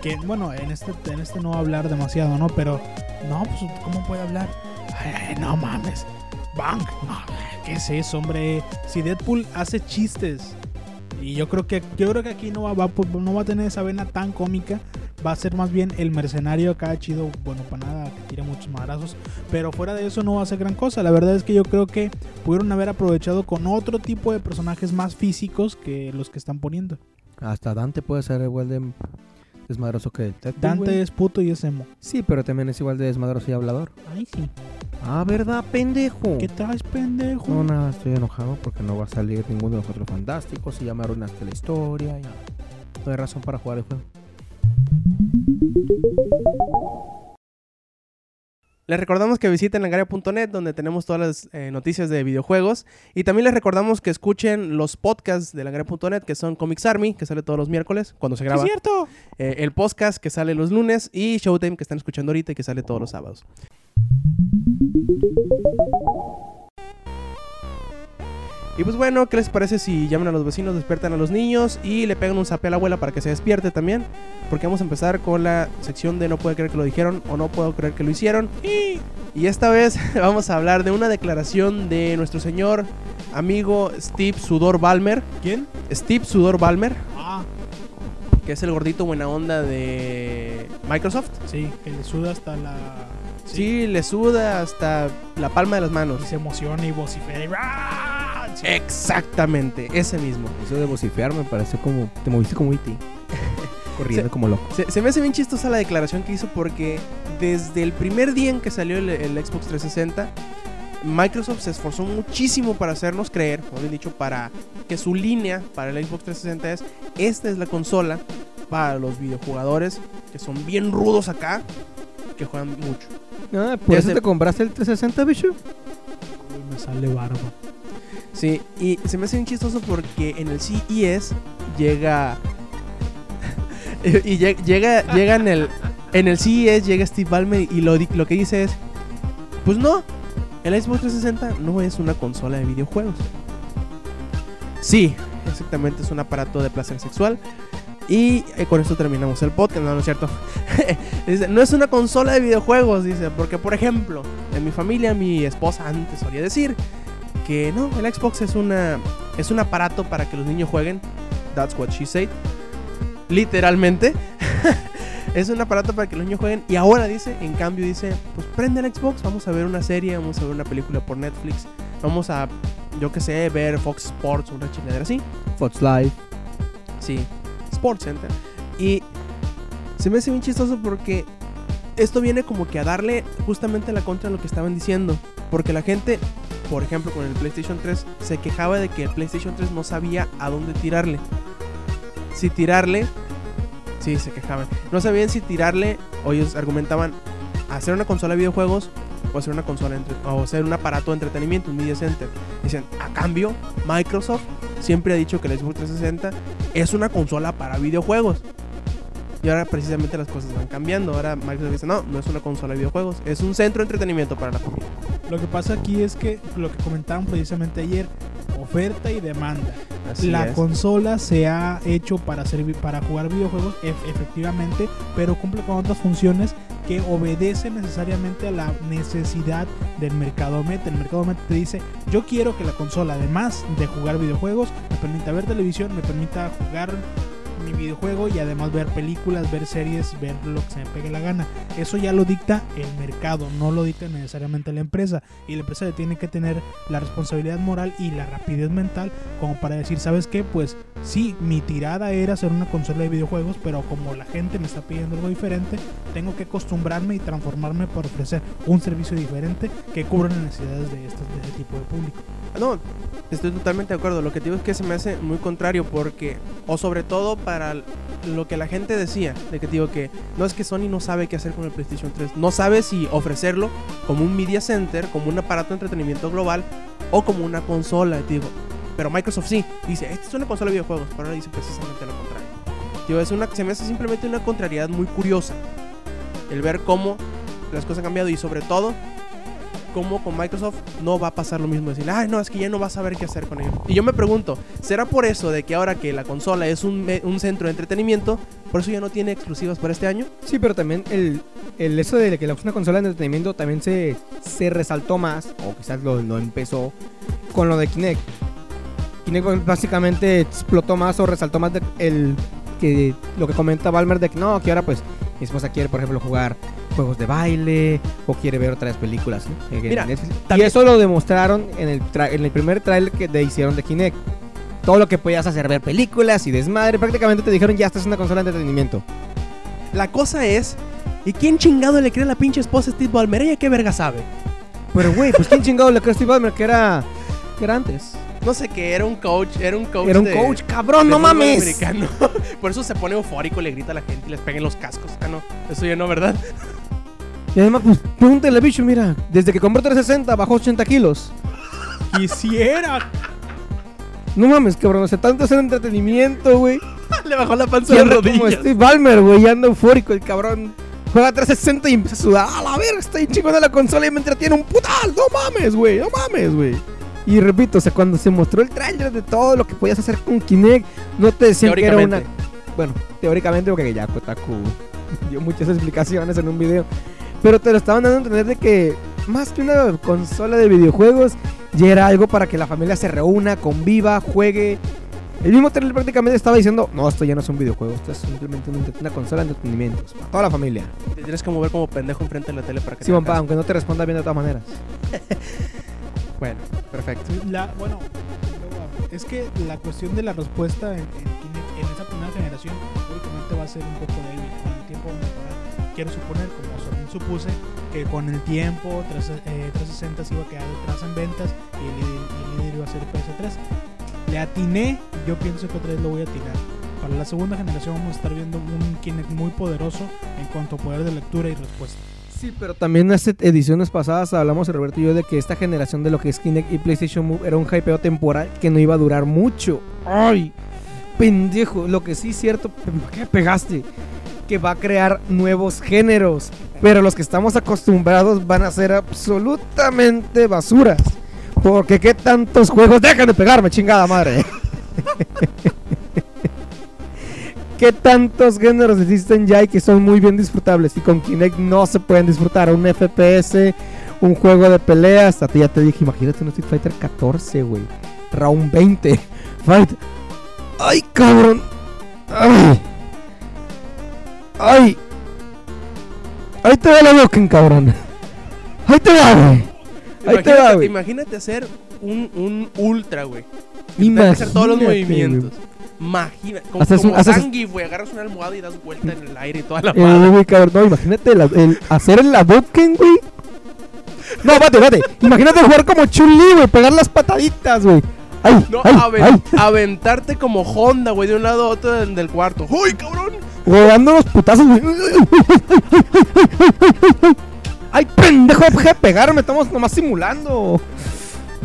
Que, bueno, en este, en este no va a hablar demasiado, ¿no? Pero, no, pues, ¿cómo puede hablar? Ay, no mames. Bang. No, ¿qué es eso, hombre? Si Deadpool hace chistes. Y yo creo que, yo creo que aquí no va, no va a tener esa vena tan cómica. Va a ser más bien el mercenario acá chido, bueno, para nada, que tira muchos madrazos. Pero fuera de eso no va a ser gran cosa. La verdad es que yo creo que pudieron haber aprovechado con otro tipo de personajes más físicos que los que están poniendo. Hasta Dante puede ser igual de desmadroso que el Deadpool, Dante güey. es puto y es emo. Sí, pero también es igual de desmadroso y hablador. Ay, sí. Ah, ¿verdad, pendejo? ¿Qué traes, pendejo? No, nada, estoy enojado porque no va a salir ninguno de los otros fantásticos y ya me arruinaste la historia. Ya. No hay razón para jugar el juego. Les recordamos que visiten langaria.net donde tenemos todas las eh, noticias de videojuegos. Y también les recordamos que escuchen los podcasts de langaria.net que son Comics Army, que sale todos los miércoles cuando se ¿Es graba. cierto? eh, el podcast que sale los lunes y Showtime que están escuchando ahorita y que sale todos los sábados. Y pues bueno, ¿qué les parece si llaman a los vecinos, despiertan a los niños y le pegan un zape a la abuela para que se despierte también? Porque vamos a empezar con la sección de no puedo creer que lo dijeron o no puedo creer que lo hicieron. Y esta vez (laughs) vamos a hablar de una declaración de nuestro señor amigo Steve Sudor Balmer. ¿Quién? Steve Sudor Balmer, Ah, que es el gordito buena onda de Microsoft. sí, que le suda hasta la... Sí, le suda hasta la palma de las manos. Y se emociona y vocifera Sí. Exactamente, ese mismo. Eso de vociferar me parece como. Te moviste como E.T. (laughs) Corriendo Sí. como loco. Se, se me hace bien chistosa la declaración que hizo porque desde el primer día en que salió el, el Xbox 360, Microsoft se esforzó muchísimo para hacernos creer, o bien dicho, para que su línea para el Xbox 360 es, esta es la consola para los videojugadores que son bien rudos acá, que juegan mucho. Ah, ¿Por eso te compraste el 360, bicho? Uy, me sale barba. Sí, y se me hace bien chistoso porque en el CES llega. (laughs) y lle- llega, llega en el. En el CES llega Steve Ballmer y lo, lo que dice es: Pues no, el Xbox 360 no es una consola de videojuegos. Sí, exactamente, es un aparato de placer sexual. Y eh, con esto terminamos el podcast, no, no es cierto. (laughs) dice, no es una consola de videojuegos, dice, porque por ejemplo, en mi familia, mi esposa antes solía decir que no, el Xbox es una es un aparato para que los niños jueguen. That's what she said. Literalmente. (laughs) es un aparato para que los niños jueguen. Y ahora dice, en cambio dice, pues prende el Xbox, vamos a ver una serie, vamos a ver una película por Netflix. Vamos a, yo qué sé, ver Fox Sports, una chingadera así. Fox Live. Sí, Sports Center. Y se me hace bien chistoso porque esto viene como que a darle justamente la contra de lo que estaban diciendo. Porque la gente por ejemplo, con el PlayStation 3, se quejaba de que el PlayStation 3 no sabía a dónde tirarle. Si tirarle, sí, se quejaban. No sabían si tirarle, o ellos argumentaban, hacer una consola de videojuegos o hacer una consola o hacer un aparato de entretenimiento, un media center. Dicen, a cambio, Microsoft siempre ha dicho que el Xbox 360 es una consola para videojuegos. Y ahora precisamente las cosas van cambiando. Ahora Microsoft dice, no, no es una consola de videojuegos, es un centro de entretenimiento para la familia. Lo que pasa aquí es que lo que comentaban precisamente ayer, oferta y demanda. la consola se ha hecho para servir para jugar videojuegos ef- efectivamente, pero cumple con otras funciones que obedecen necesariamente a la necesidad del mercado meta. El mercado meta te dice, yo quiero que la consola, además de jugar videojuegos, me permita ver televisión, me permita jugar mi videojuego y además ver películas, ver series, ver lo que se me pegue la gana. Eso ya lo dicta el mercado, no lo dicta necesariamente la empresa. Y la empresa tiene que tener la responsabilidad moral y la rapidez mental como para decir, ¿sabes qué? Pues sí, mi tirada era hacer una consola de videojuegos, pero como la gente me está pidiendo algo diferente, tengo que acostumbrarme y transformarme para ofrecer un servicio diferente que cubra las necesidades de, estos, de ese tipo de público. No, estoy totalmente de acuerdo. Lo que te digo es que se me hace muy contrario porque, o sobre todo para lo que la gente decía, de que digo que no es que Sony no sabe qué hacer con el PlayStation 3, no sabe si ofrecerlo como un media center, como un aparato de entretenimiento global o como una consola. Digo, pero Microsoft sí, dice, esta es una consola de videojuegos, pero ahora dice precisamente lo contrario. Digo, es una, se me hace simplemente una contrariedad muy curiosa el ver cómo las cosas han cambiado y sobre todo cómo con Microsoft no va a pasar lo mismo. Decir, ay, no, es que ya no vas a saber qué hacer con ello. Y yo me pregunto, ¿será por eso de que ahora que la consola es un, me- un centro de entretenimiento, por eso ya no tiene exclusivas para este año? Sí, pero también el, el eso de que la- una consola de entretenimiento también se, se resaltó más, o quizás lo, lo empezó, con lo de Kinect. Kinect básicamente explotó más o resaltó más el, que lo que comenta Balmer de que no, que ahora pues mi esposa quiere, por ejemplo, jugar juegos de baile o quiere ver otras películas. Mira, y eso lo demostraron en el, tra- en el primer trailer que te hicieron de Kinect. Todo lo que podías hacer, ver películas y desmadre, prácticamente te dijeron ya esta es una consola de entretenimiento. La cosa es, ¿y quién chingado le cree a la pinche esposa Steve Ballmer? ¿Ella qué verga sabe? Pero, güey, pues quién chingado le cree a Steve Ballmer que era, que era antes. No sé qué, era un coach, era un coach Era un de- coach, cabrón, de no mames. americano. (laughs) Por eso se pone eufórico, le grita a la gente y les pega en los cascos. Ah, no, eso ya no, ¿verdad? Y además, pues, pregúntale, bicho, mira, desde que compró 360 bajó 80 kilos. Quisiera. No mames, cabrón, o sea, tanto hacer entretenimiento, güey. (laughs) le bajó la panza de las anda como rodillas. Steve Ballmer, güey, y anda eufórico el cabrón. Juega 360 y empieza a sudar. A la verga, está bien chingona la consola y me entretiene un putal. No mames, güey, no mames, güey. Y repito, o sea, cuando se mostró el trailer de todo lo que podías hacer con Kinect, no te decían que era una bueno, teóricamente porque ya Kotaku dio muchas explicaciones en un video, pero te lo estaban dando a entender de que más que una consola de videojuegos, ya era algo para que la familia se reúna, conviva, juegue. El mismo trailer prácticamente estaba diciendo, no, esto ya no es un videojuego, esto es simplemente una, una consola de entretenimientos, para toda la familia. Te tienes que mover como pendejo enfrente de la tele para que Sí, te papá, aunque no te responda bien de todas maneras. (laughs) Bueno, perfecto. La, bueno, es que la cuestión de la respuesta en, en, Kinect, en esa primera generación lógicamente va a ser un poco débil. Con el tiempo mejorar. Quiero suponer, como también supuse, que con el tiempo 3, eh, 360 se iba a quedar detrás en ventas y el líder, iba a ser PS3. Le atiné, yo pienso que otra vez lo voy a atinar. Para la segunda generación vamos a estar viendo un Kinect muy poderoso en cuanto a poder de lectura y respuesta. Sí, pero también hace ediciones pasadas hablamos Roberto y yo de que esta generación de lo que es Kinect y PlayStation Move era un hypeo temporal que no iba a durar mucho. ¡Ay! Pendejo, lo que sí es cierto, ¿por qué pegaste? Que va a crear nuevos géneros, pero los que estamos acostumbrados van a ser absolutamente basuras. Porque qué tantos juegos, dejan de pegarme, chingada madre. (laughs) ¿Qué tantos géneros existen ya y que son muy bien disfrutables? Y con Kinect no se pueden disfrutar. Un FPS, un juego de peleas. A ti ya te dije, imagínate un Street Fighter 14, güey. Round 20. Fight. ¡Ay, cabrón! ¡Ay! ¡Ay! Ahí te va la Dokken, cabrón. Ahí te va, güey. Ahí te va, Imagínate, güey. imagínate hacer un, un ultra, güey. Que hacer todos los Imagínate, movimientos. güey. Imagina, como, Haces un- como haces- Zangief, güey, agarras una almohada y das vuelta en el aire y toda la Eh, madre. güey, cabrón, no, imagínate la- el, hacer el Hadouken, güey. No, espérate, espérate. Imagínate jugar como Chun-Li, güey. Pegar las pataditas, güey. Ay, No, ay, aven- ay. aventarte como Honda, güey, de un lado a otro del, del cuarto. ¡Uy, cabrón! Güey, los putazos, güey. Ay, pendejo, deja de pegarme. Estamos nomás simulando.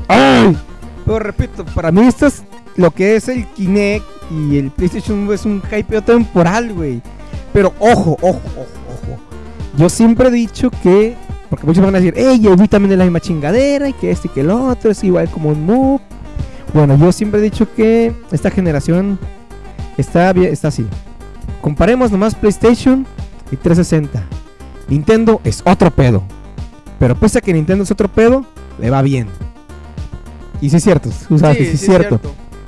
Pero repito, para mí esto es lo que es el Kinect y el PlayStation es un hypeo temporal, güey. Pero ojo, ojo, ojo, ojo. Yo siempre he dicho que. Porque muchos van a decir, ey, el Wii también es la misma chingadera y que este y que el otro es igual como un Move. Bueno, yo siempre he dicho que esta generación está, está así. Comparemos nomás PlayStation y 360. Nintendo es otro pedo. Pero pese a que Nintendo es otro pedo, le va bien. Y sí es cierto, tú sabes que sí, es cierto.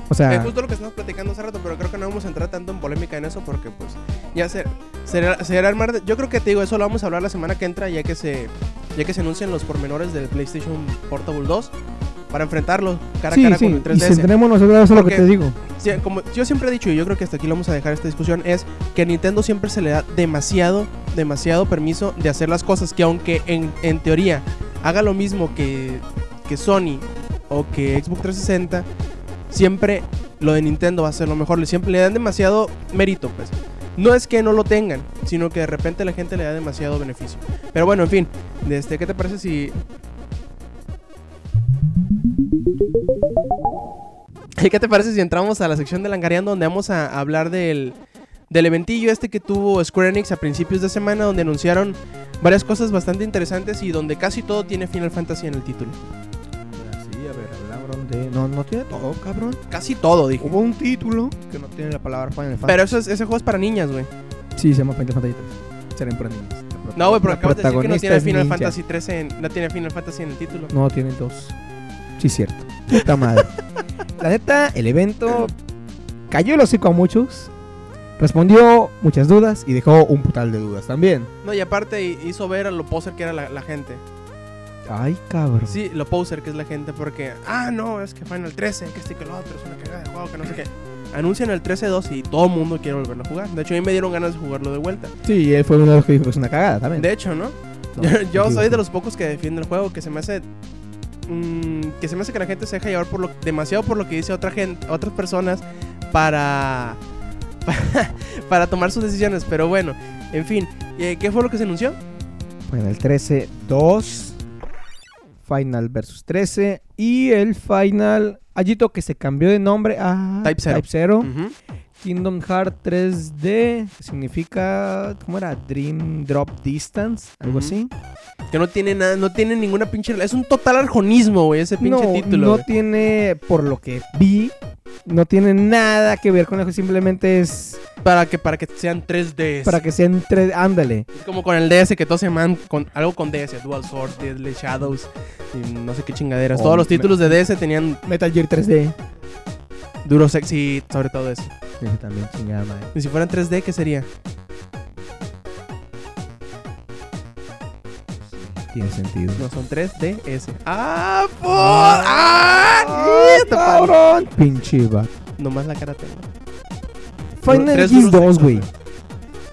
O sea, Es justo lo que estamos platicando hace rato, pero creo que no vamos a entrar tanto en polémica en eso porque pues ya se será, será armar de- yo creo que te digo, eso lo vamos a hablar la semana que entra ya que se ya que se anuncien los pormenores del PlayStation Portable 2 para enfrentarlo cara sí, a cara sí, con el y 3DS. centrémonos otra vez en lo que te digo. Como yo siempre he dicho y yo creo que hasta aquí lo vamos a dejar esta discusión es que a Nintendo siempre se le da demasiado demasiado permiso de hacer las cosas que aunque en, en teoría haga lo mismo que, que Sony o que Xbox 360 siempre lo de Nintendo va a ser lo mejor. Le- Siempre le dan demasiado mérito, pues. No es que no lo tengan, sino que de repente la gente le da demasiado beneficio. Pero bueno, en fin, este, ¿qué te parece si... (laughs) ¿Qué te parece si entramos a la sección de Langareando donde vamos a hablar del, del eventillo este que tuvo Square Enix a principios de semana donde anunciaron varias cosas bastante interesantes y donde casi todo tiene Final Fantasy en el título? Sí, a ver, hablaron de. No, no tiene todo, cabrón. Casi todo, dije. Hubo un título que no tiene la palabra Final Fantasy. Pero eso es- ese juego es para niñas, güey. Sí, se llama Final Fantasy 3. Serán para niños. La No, güey, pero acabas de decir que no tiene Final ninja. Fantasy 13 en, no tiene Final Fantasy en el título. No, tiene dos. Sí, cierto. Puta madre. La neta, el evento cayó el hocico a muchos. Respondió muchas dudas y dejó un putal de dudas también. No, y aparte hi- hizo ver a lo poser que era la, la gente. Ay, cabrón. Sí, lo poser que es la gente porque, ah, no, es que Final 13, que este que lo otro, es una cagada de juego, que no sé qué. Anuncian el 13-2 y todo el mundo quiere volverlo a jugar. De hecho, a mí me dieron ganas de jugarlo de vuelta. Sí, él fue uno de los que dijo que es una cagada también. De hecho, ¿no? No, yo (laughs) yo soy de los pocos que defiende el juego, que se me hace... mm, que se me hace que la gente se deja llevar por lo, demasiado por lo que dice otra gente, otras personas (laughs) para, para tomar sus decisiones. Pero bueno, en fin, eh, ¿qué fue lo que se anunció? Final 13 2. Final versus 13. Y el Final. Allito que se cambió de nombre a Type Zero. Type Zero. Ujú. Kingdom Heart 3D. que significa. ¿Cómo era? Dream Drop Distance. Algo así. Que no tiene nada, no tiene ninguna pinche... Es un total arjonismo, güey, ese pinche no, título. no tiene. Por lo que vi. No tiene nada que ver con eso. Simplemente es. Para que, para que sean 3Ds. Para que sean 3 Ándale. Es como con el DS, que todos se llaman con algo con DS, Dual Sword, Deadly Shadows, y no sé qué chingaderas. Oh, Todos los títulos de DS tenían Metal Gear 3D. duro sexy, sobre todo eso. Ese (laughs) también, chingada madre. Y si fueran 3D, ¿qué sería? Tiene sentido. No, son 3DS. ¡Ah, po! ¡Ah! ¡Ay, Te paro. cabrón! Pinche vato. Nomás la cara tengo. Final duros 2, sexos, güey.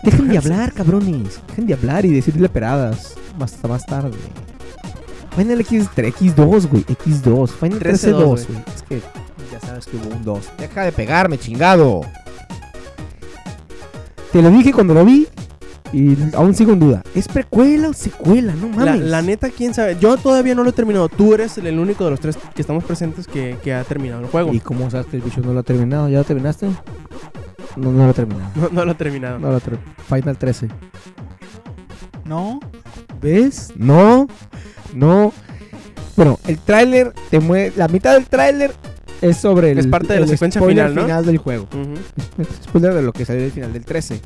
Dejen de (laughs) hablar, cabrones. Dejen de hablar y decirle peradas. Hasta más tarde. Final X 3, X2, güey. X2. Final 13 13-2, 2, güey. güey. Es que ya sabes que hubo un 2. Deja de pegarme, chingado. Te lo dije cuando lo vi. Y aún sigo en duda. ¿Es precuela o secuela? No La, mames. la neta, quién sabe. Yo todavía no lo he terminado. Tú eres el único de los tres que estamos presentes que, que ha terminado el juego. ¿Y cómo sabes que el bicho no lo ha terminado? ¿Ya lo terminaste? No, no lo he terminado. No, no lo he terminado. No lo he terminado. Final 13. ¿No? ¿Ves? No, no. Bueno, el tráiler te mueve. La mitad del tráiler es sobre el. Es parte de la secuencia final, ¿no? del juego. Es (laughs) spoiler de lo que salió del final del 13.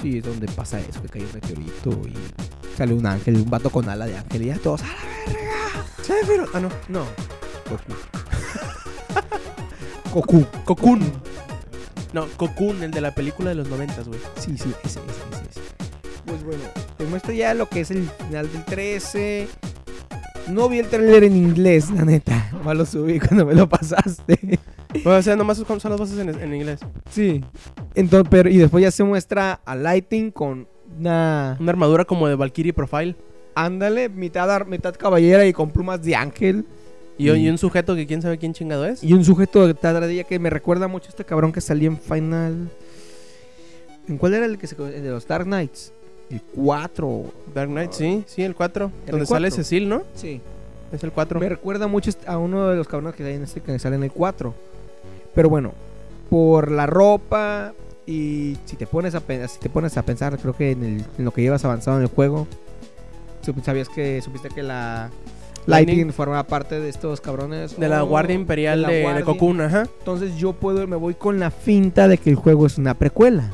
Sí, es donde pasa eso, que cae un meteorito y sale un ángel, un vato con ala de ángel y ya todos. ¡ah, Sí, pero- Ah, no. No. (laughs) Goku. Cocoon. No, Cocoon, el de la película de los noventas, güey. Sí, sí, ese, ese, ese, ese. Pues bueno, te muestra ya lo que es el final del 13. No vi el trailer en inglés, la neta. Nomás lo subí cuando me lo pasaste. (laughs) Bueno, o sea, nomás son las voces en, en inglés. Sí. Entonces, pero, y después ya se muestra a Lighting con una. Una armadura como de Valkyrie Profile. Ándale, mitad, mitad caballera y con plumas de ángel. Y, y un sujeto que quién sabe quién chingado es. Y un sujeto de tadradilla que me recuerda mucho a este cabrón que salía en Final. ¿En cuál era el que se el de los Dark Knights? El 4. Dark Knight, sí, sí, el 4. El Donde sale 4. Cecil, ¿no? Sí. Es el 4. Me recuerda mucho a uno de los cabrones que, hay en este, que sale en el 4. Pero bueno, por la ropa y si te pones a, si te pones a pensar, creo que en, el- en lo que llevas avanzado en el juego, sabías que supiste que la Lightning. Lightning formaba parte de estos cabrones. De la Oh, Guardia Imperial de, de ajá. Entonces yo puedo, me voy con la finta de que el juego es una precuela.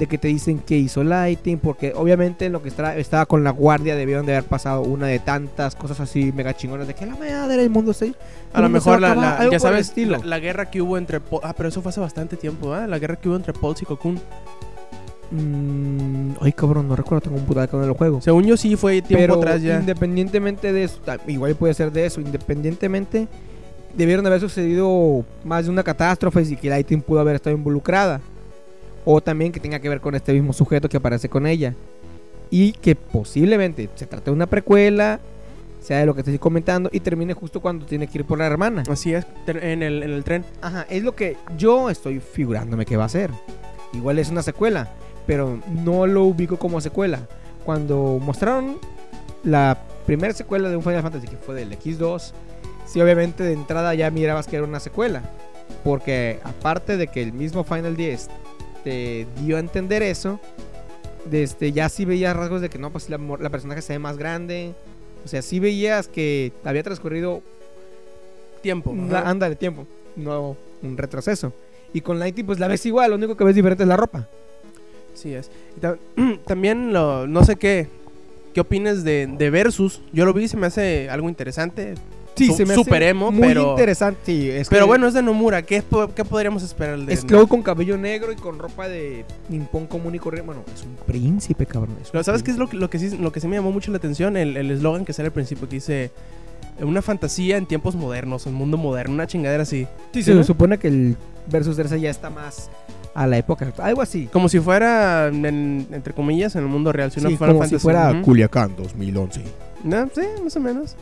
De que te dicen que hizo Lighting, porque obviamente en lo que estaba, estaba con la guardia debieron de haber pasado una de tantas cosas así mega chingonas de que la madre del mundo se A lo mejor la, ya sabes, estilo. la, la guerra que hubo entre... Ah, pero eso fue hace bastante tiempo, ¿ah? La guerra que hubo entre Pulse y Cocoon. Mm, ay cabrón, no recuerdo, tengo un putal con el juego. Según yo sí fue tiempo Pero atrás ya. independientemente de eso, igual puede ser de eso, independientemente, debieron haber sucedido más de una catástrofe y que Lighting pudo haber estado involucrada. O también que tenga que ver con este mismo sujeto que aparece con ella. Y que posiblemente se trate de una precuela, sea de lo que te estoy comentando, y termine justo cuando tiene que ir por la hermana. Así es, en el, en el tren. Ajá, es lo que yo estoy figurándome que va a ser. Igual es una secuela, pero no lo ubico como secuela. Cuando mostraron la primera secuela de un Final Fantasy, que fue del X2, sí, obviamente de entrada ya mirabas que era una secuela. Porque aparte de que el mismo Final 10 te dio a entender eso, desde ya sí veías rasgos de que no, pues la, la personaje se ve más grande. O sea, sí veías que había transcurrido Tiempo. de tiempo, no un retroceso. Y con Lighty pues la ves igual, lo único que ves diferente es la ropa. Sí es. (clears throat) También lo, no sé qué, qué opines de, de Versus. Yo lo vi, se me hace algo interesante. Su- se me super hace emo, muy pero- interesante. Sí, es Pero que bueno, es de Nomura. ¿Qué, qué podríamos esperar de es Cloud con cabello negro y con ropa de nippon común y corriente. Bueno, es un príncipe, cabrón. es un Lo- ¿Sabes qué es lo, que- lo que sí, lo que sí me llamó mucho la atención? El el eslogan que sale al principio que dice una fantasía en tiempos modernos, un mundo moderno, una chingadera así. Sí, ¿Sí, se no? supone que el Versus Versa ya está más a la época. Algo así. Como si fuera, en- entre comillas, en el mundo real. Si Sí, como si fuera Ujú. Culiacán 2011. No, sí, más o menos.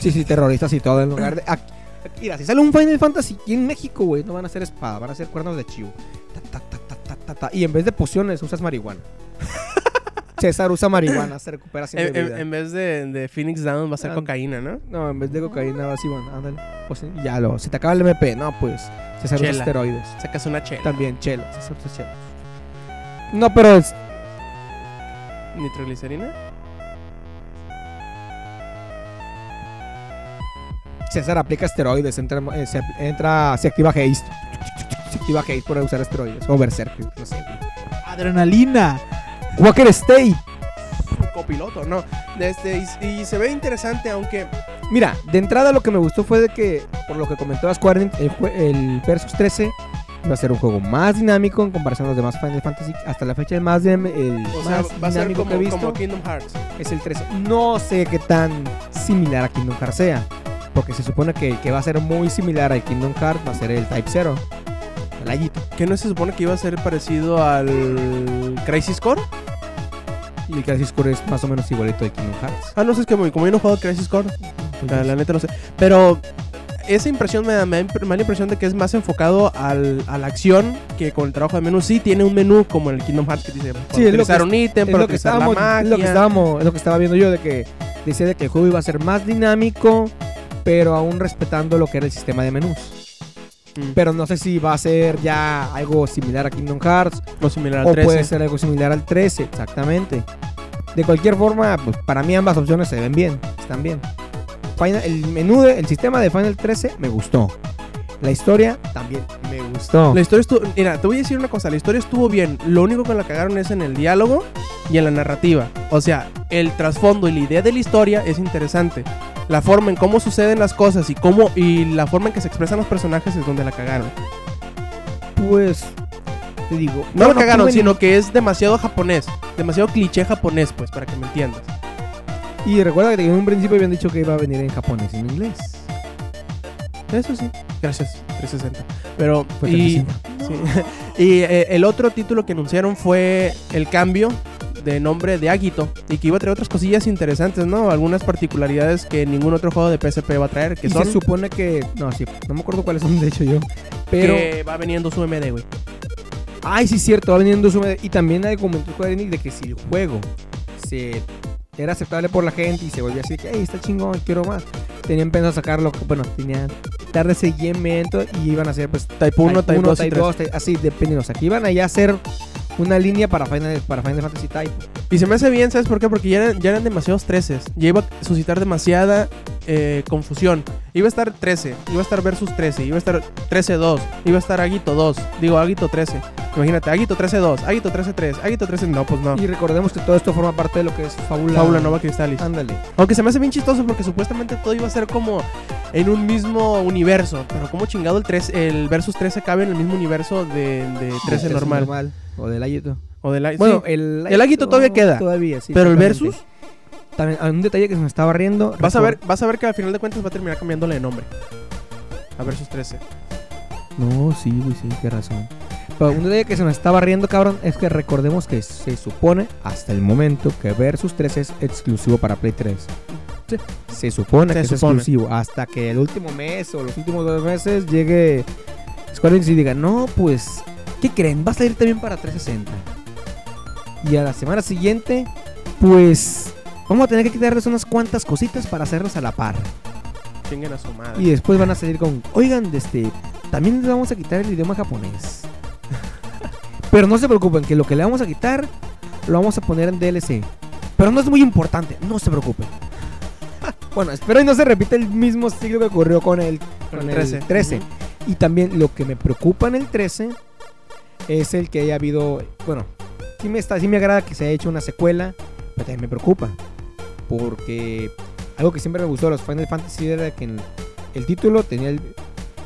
Sí, sí, terroristas y todo en lugar de. aquí- mira, si sale un Final Fantasy aquí en México, güey, no van a ser espada, van a ser cuernos de chivo. Ta, ta, ta, ta, ta, ta, ta. Y en vez de pociones, usas marihuana. (laughs) César usa marihuana, se recupera sin En, en- vez de, de Phoenix Down va a ser Ah. cocaína, ¿no? No, en vez de cocaína, así, bueno, ándale. Pues ya lo. Si te acaba el MP, no, pues. César usa Chela. esteroides. Sacas una chela. También, chela. César usa chela. No, pero es. ¿Nitroglicerina? César aplica esteroides, entra, eh, se, entra, se activa haste. Se activa haste por usar esteroides. O berserk, no sé. Adrenalina. Walker State. Un copiloto, ¿no? Este, y, y se ve interesante, aunque Mira, de entrada lo que me gustó fue de que, por lo que comentó Square el, el Versus 13 va a ser un juego más dinámico en comparación a los demás Final Fantasy. Hasta la fecha el más, el o sea, más va dinámico como, que he visto como Kingdom Hearts. es el 13. No sé qué tan similar a Kingdom Hearts sea, porque se supone que, que va a ser muy similar al Kingdom Hearts, va a ser el Type 0. El Ayito. Que no se supone que iba a ser parecido al Crisis Core. Y el Crisis Core es más o menos igualito de Kingdom Hearts. Ah, no sé, es que como yo no he jugado Crisis Core, la, la neta no sé. Pero esa impresión me da, me da la impresión de que es más enfocado al, a la acción que con el trabajo de menú. Sí, tiene un menú como el Kingdom Hearts que dice para Sí, es utilizar que- un ítem, es para lo que utilizar la estábamos, magia. es lo que estábamos, es lo que estaba viendo yo de que decía de que el juego iba a ser más dinámico, pero aún respetando lo que era el sistema de menús. Mm. Pero no sé si va a ser ya algo similar a Kingdom Hearts o similar al o 13. puede ser algo similar al 13, exactamente. De cualquier forma, pues para mí ambas opciones se ven bien, están bien. Final- el menú, de- el sistema de Final 13 me gustó. La historia también me gustó. La historia estuvo. Mira, te voy a decir una cosa. La historia estuvo bien. Lo único que la cagaron es en el diálogo y en la narrativa. O sea, el trasfondo y la idea de la historia es interesante. La forma en cómo suceden las cosas y cómo y la forma en que se expresan los personajes es donde la cagaron. Pues, te digo. No yo la cagaron, tuve ni- sino que es demasiado japonés. Demasiado cliché japonés, pues, para que me entiendas. Y recuerda que en un principio habían dicho que iba a venir en japonés y en inglés. Eso sí. Gracias, 360. Pero. Fue y, 360. sí. (laughs) y eh, el otro título que anunciaron fue el cambio de nombre de Agito y que iba a traer otras cosillas interesantes, ¿no? Algunas particularidades que ningún otro juego de PSP va a traer, que y son se supone que. No, sí, no me acuerdo cuáles son, de hecho yo. Pero. que va veniendo su MD, güey. Ay, sí, cierto, va veniendo su. Y también hay comentó Square de que si el juego se era aceptable por la gente y se volvía así, que, hey, está chingón, quiero más. Tenían pensado sacarlo, bueno, tenían dar de seguimiento y iban a hacer, pues, Type 1, Type 2 y Type 2, Type- así, dependiendo. O sea, que iban allá a hacer una línea para Final, para Final Fantasy Type. Y se me hace bien, ¿sabes por qué? Porque ya eran, ya eran demasiados 13. Ya iba a suscitar demasiada eh, confusión. Iba a estar 13, iba a estar Versus 13, iba a estar 13-2, iba a estar Aguito 2, digo Aguito 13. Imagínate, Aguito 13-2, Aguito 13-3, Aguito 13... No, pues no. Y recordemos que todo esto forma parte de lo que es Fábula. Fábula Nova Cristalis. Ándale. Aunque se me hace bien chistoso porque supuestamente todo iba a ser como en un mismo universo. Pero como chingado el, 3, el Versus 13 cabe en el mismo universo de, de 13 Del normal. O del Ayuto. O de la, Bueno, sí. el, El Agito todavía queda. Todavía, sí. pero el. Versus, También, hay un detalle que se me estaba riendo. vas a, ver, vas a ver que al final de cuentas va a terminar cambiándole de nombre. A Versus 13. No, sí, güey, sí, qué razón. Pero un detalle que se me estaba riendo, cabrón, es que recordemos que se supone hasta el momento que Versus 3 es exclusivo para Play 3. Sí. Se supone Se que supone. es exclusivo. Hasta que el último mes o los últimos dos meses llegue Square Enix y diga, no, pues, ¿qué creen? Va a salir también para 360. Y a la semana siguiente, pues, vamos a tener que quitarles unas cuantas cositas para hacerlos a la par. A su madre. Y después van a salir con, oigan, este, también les vamos a quitar el idioma japonés. (laughs) Pero no se preocupen, que lo que le vamos a quitar lo vamos a poner en DLC. Pero no es muy importante, no se preocupen. (laughs) bueno, espero y no se repita el mismo ciclo que ocurrió con el, Con con el el 13. 13. Ujú. Y también lo que me preocupa en el 13 es el que haya habido, bueno, sí me, está, sí me agrada que se haya hecho una secuela, pero también me preocupa. Porque algo que siempre me gustó de los Final Fantasy era que el, el título tenía el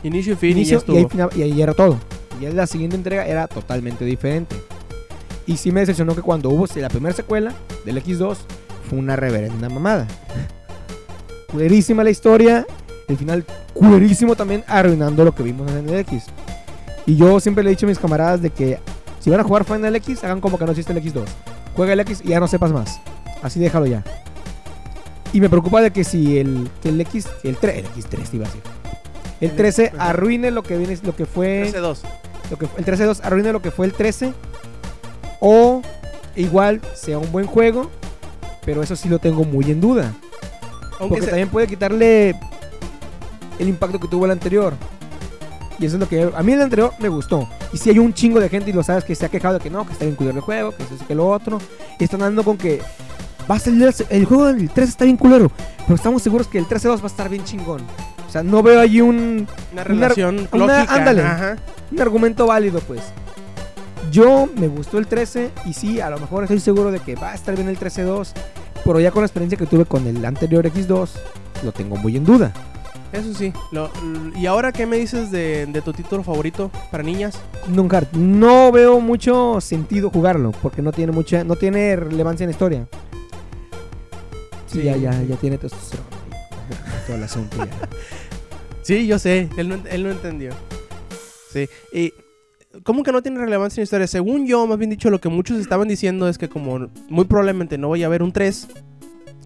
Inicio y fin inicio y y ya ahí, y ahí era todo. Y la siguiente entrega era totalmente diferente. Y sí me decepcionó que cuando hubo la primera secuela del X2 fue una reverenda mamada. Culerísima la historia, el final culerísimo también arruinando lo que vimos en el X. Y yo siempre le he dicho a mis camaradas de que si van a jugar Final X, hagan como que no existe el X2. Juega el X y ya no sepas más. Así déjalo ya. Y me preocupa de que si el, que el X, el, 3, el X3 te iba a decir. El 13 Ajá. arruine lo que viene, lo que fue 13-2. lo que, el 13-2 arruine lo que fue el 13. O igual sea un buen juego. Pero eso sí lo tengo muy en duda. Aunque Porque se- también puede quitarle el impacto que tuvo el anterior. Y eso es lo que a mí el anterior me gustó. Y si hay un chingo de gente y lo sabes que se ha quejado de que no, que está bien culero el juego, que eso que lo otro. Y están dando con que va a salir el, el juego del 13 está bien culero. Pero estamos seguros que el 13-2 va a estar bien chingón. O sea, no veo allí un, una relación una- lógica. ándale. Ajá. un argumento válido, pues. Yo me gustó el 13 y sí, a lo mejor estoy seguro de que va a estar bien el 13-2, pero ya con la experiencia que tuve con el anterior X2, lo tengo muy en duda. Eso sí. Lo- ¿Y ahora qué me dices de, de tu título favorito para niñas? Nunca, no veo mucho sentido jugarlo, porque no tiene mucha, no tiene relevancia en la historia. Sí, Sí. ya, ya, ya tiene testosterona. Todo el asunto ya. (laughs) Sí, yo sé. Él no, él no entendió. Sí. Y. ¿Cómo que no tiene relevancia en la historia? Según yo, más bien dicho, lo que muchos estaban diciendo es que como muy probablemente no vaya a haber un 3,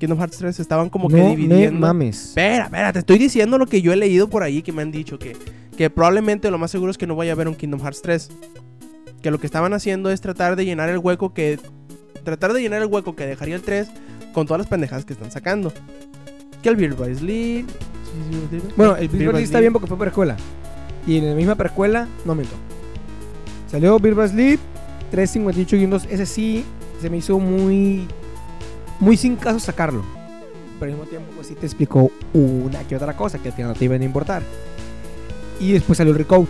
Kingdom Hearts 3 estaban como que no me dividiendo. mames. Espera, espera, te estoy diciendo lo que yo he leído por ahí que me han dicho que, que probablemente lo más seguro es que no vaya a haber un Kingdom Hearts 3. Que lo que estaban haciendo es tratar de llenar el hueco que. Tratar de llenar el hueco que dejaría el 3 con todas las pendejadas que están sacando. Que el Beer by Sleep. Bueno, el Beer by está bien porque fue precuela. Y en la misma precuela, no miento. Salió Beer by Sleep, 358 guindos. Ese sí se me hizo muy. Muy sin caso sacarlo. Pero al mismo tiempo, pues sí te explicó una que otra cosa que al final no te iban a importar. Y después salió el Recode.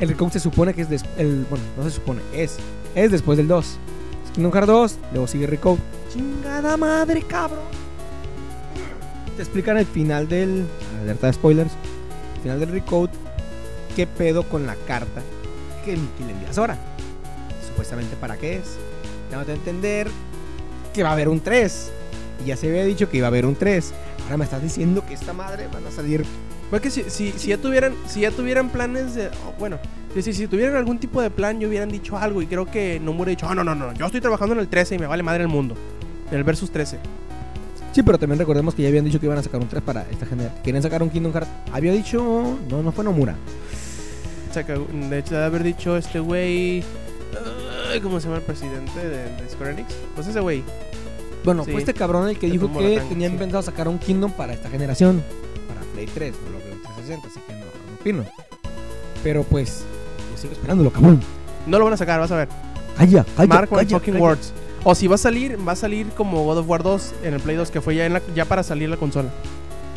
El Recode se supone que es el Bueno, no se supone, es. Es después del 2. Es Kingdom Hearts 2, luego sigue Recode. Chingada madre, cabrón. Te explican el final del. Alerta de spoilers. El final del Recode. ¿Qué pedo con la carta que Mickey le envías ahora? Supuestamente para qué es. Dándote a entender que va a haber un 3. Y ya se había dicho que iba a haber un 3. Ahora me estás diciendo que esta madre van a salir Porque si, si, si ya tuvieran, si ya tuvieran planes de. oh, bueno, si, si, tuvieran algún tipo de plan, yo hubieran dicho algo. Y creo que no me hubiera dicho, ah, no, no, no, yo estoy trabajando en el 13 y me vale madre el mundo. En el Versus 13. Sí, pero también recordemos que ya habían dicho que iban a sacar un 3 para esta generación. Querían sacar un Kingdom Hearts. Había dicho. No, no fue Nomura. O sea, que, de hecho, de haber dicho este güey. Ay, ¿Cómo se llama el presidente de, de Square Enix? Pues ese güey. Bueno, Sí. fue este cabrón el que dijo que tenían sí. pensado sacar un Kingdom para esta generación. Para Play 3, no lo veo en 360, así que no, no opino. Pero pues, yo sigo esperándolo, cabrón. No lo van a sacar, vas a ver. Calla, calla, Mark my calla, fucking calla. words. O si va a salir, va a salir como God of War 2 en el Play 2, que fue ya, en la- ya para salir la consola.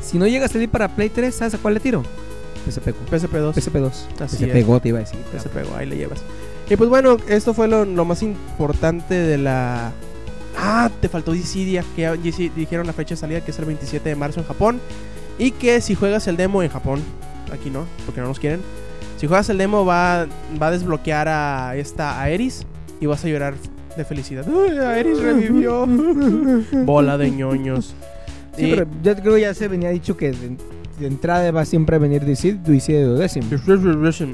Si no llega a salir para Play 3, ¿sabes a cuál le tiro? PSP. PSP2. PSP2. Así PSP es. Te iba a decir. Pegó, ahí le llevas. Y pues bueno, esto fue lo, lo más importante de la. Ah, te faltó Dissidia, que dijeron la fecha de salida que es el 27 de marzo en Japón. Y que si juegas el demo en Japón, aquí no, porque no nos quieren. Si juegas el demo va, va a desbloquear a esta a Eris y vas a llorar de felicidad. ¡Uy, a Eris revivió! (laughs) Bola de ñoños. Sí, Y- pero yo creo que ya se venía dicho que de, entrada va siempre a venir Dissidia Dissidia duodécimo.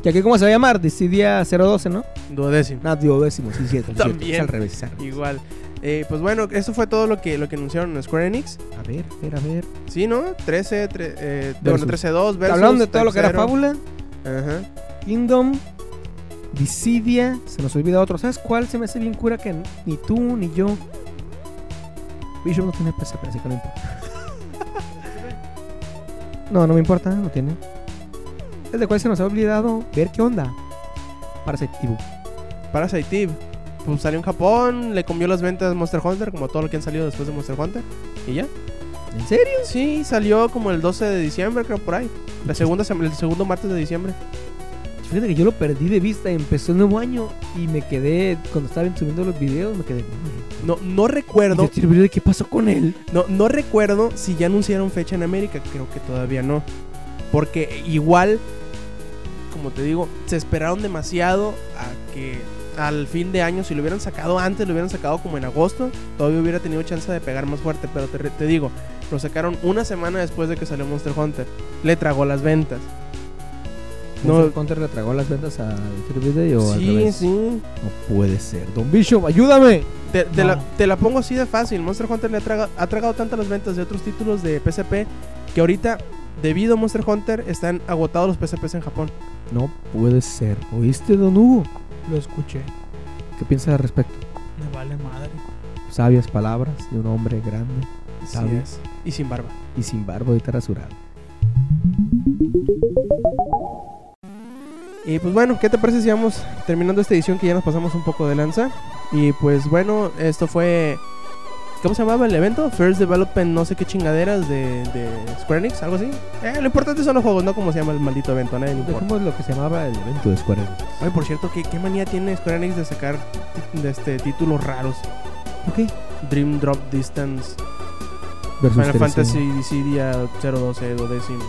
Que aquí, ¿cómo se va a llamar? Dissidia 012, ¿no? Duodécimo. No, duodécimo, sí, cierto. También. Es al revés. es al revés. Igual. Eh, pues bueno, eso fue todo lo que, lo que anunciaron en Square Enix. A ver, a ver, a ver. Sí, ¿no? 13, tre- eh, Versus. bueno, 13-2 versus. Hablaron de todo lo que era. Fábula, Ajá. Kingdom, Dissidia. Se nos olvida otro. ¿Sabes cuál se me hace bien cura que ni tú ni yo? Bishop no tiene PSP, así que no importa. No, no me importa, no tiene. Es de cuál se nos ha olvidado ver qué onda. Parasite Eve. Parasite Eve. Pues salió en Japón, le comió las ventas Monster Hunter, como todo lo que han salido después de Monster Hunter. ¿Y ya? ¿En serio? Sí, salió como el 12 de diciembre, creo, por ahí. La segunda, el segundo martes de diciembre. Fíjate que yo lo perdí de vista. Empezó el nuevo año y me quedé, cuando estaban subiendo los videos, me quedé. No, no recuerdo, ¿Y el video de qué pasó con él? no, no recuerdo si ya anunciaron fecha en América. Creo que todavía no. Porque igual, como te digo, se esperaron demasiado a que al fin de año, si lo hubieran sacado antes, lo hubieran sacado como en agosto, todavía hubiera tenido chance de pegar más fuerte. Pero te, te digo, lo sacaron una semana después de que salió Monster Hunter. Le tragó las ventas. No. No, Counter le tragó las ventas a Video o al Sí, revés? sí. No puede ser. Don Bishop, ayúdame. Te, te No. la, te la pongo así de fácil. Monster Hunter le ha, traga- ha tragado tantas las ventas de otros títulos de PSP que ahorita, debido a Monster Hunter, están agotados los PSPs en Japón. No puede ser. ¿Oíste, Don Hugo? Lo escuché. ¿Qué piensas al respecto? Me vale madre. Sabias palabras de un hombre grande es. Y sin barba. y sin barba y rasurado. Y pues bueno, ¿qué te parece si vamos terminando esta edición que ya nos pasamos un poco de lanza? Y pues bueno, esto fue... ¿Cómo se llamaba el evento? First Development, no sé qué chingaderas de, de Square Enix, algo así. Eh, lo importante son los juegos, no como se llama el maldito evento, nadie le importa. Lo que se llamaba el evento de Square Enix. Oye, por cierto, ¿qué, qué manía tiene Square Enix de sacar de este, títulos raros? Ok. Dream Drop Distance, Versus Final 13. Fantasy Dissidia 012, duodécimo,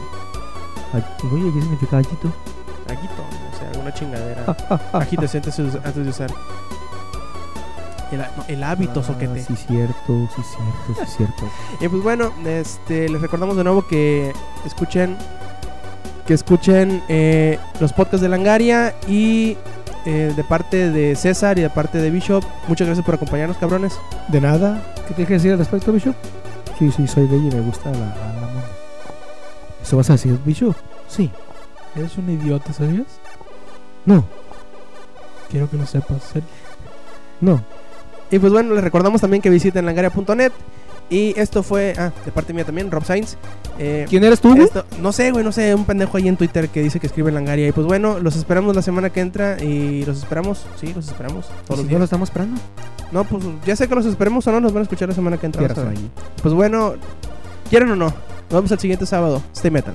Ay, Oye, ¿qué significa gallito? Aguito, o sea, alguna chingadera. Agítese antes, antes de usar. El, ha- no, el hábito, soquete. Ah, Sí, cierto, sí, cierto, sí, cierto. (laughs) Y pues bueno, este, les recordamos de nuevo que escuchen que escuchen eh, los podcasts de Langaria y eh, de parte de César y de parte de Bishop. Muchas gracias por acompañarnos, cabrones. De nada. ¿Qué tienes que decir al respecto, Bishop? Sí, sí, soy gay y me gusta la, la, la mona. ¿Eso vas a decir, Bishop? Sí. Eres un idiota, ¿sabías? No, Quiero que lo sepas. ser- no. Y pues bueno, les recordamos también que visiten langaria.net. Y esto fue, ah, de parte mía también, Rob Sainz. Eh, ¿Quién eres tú, güey? esto- no sé, güey, no sé, un pendejo ahí en Twitter que dice que escribe Langaria. Y pues bueno, los esperamos la semana que entra y los esperamos, sí, los esperamos todos Si los no lo días. estamos esperando. No, pues ya sé que los esperemos o no, nos van a escuchar la semana que entra. Pues bueno, ¿quieren o no? Nos vemos el siguiente sábado. Stay metal.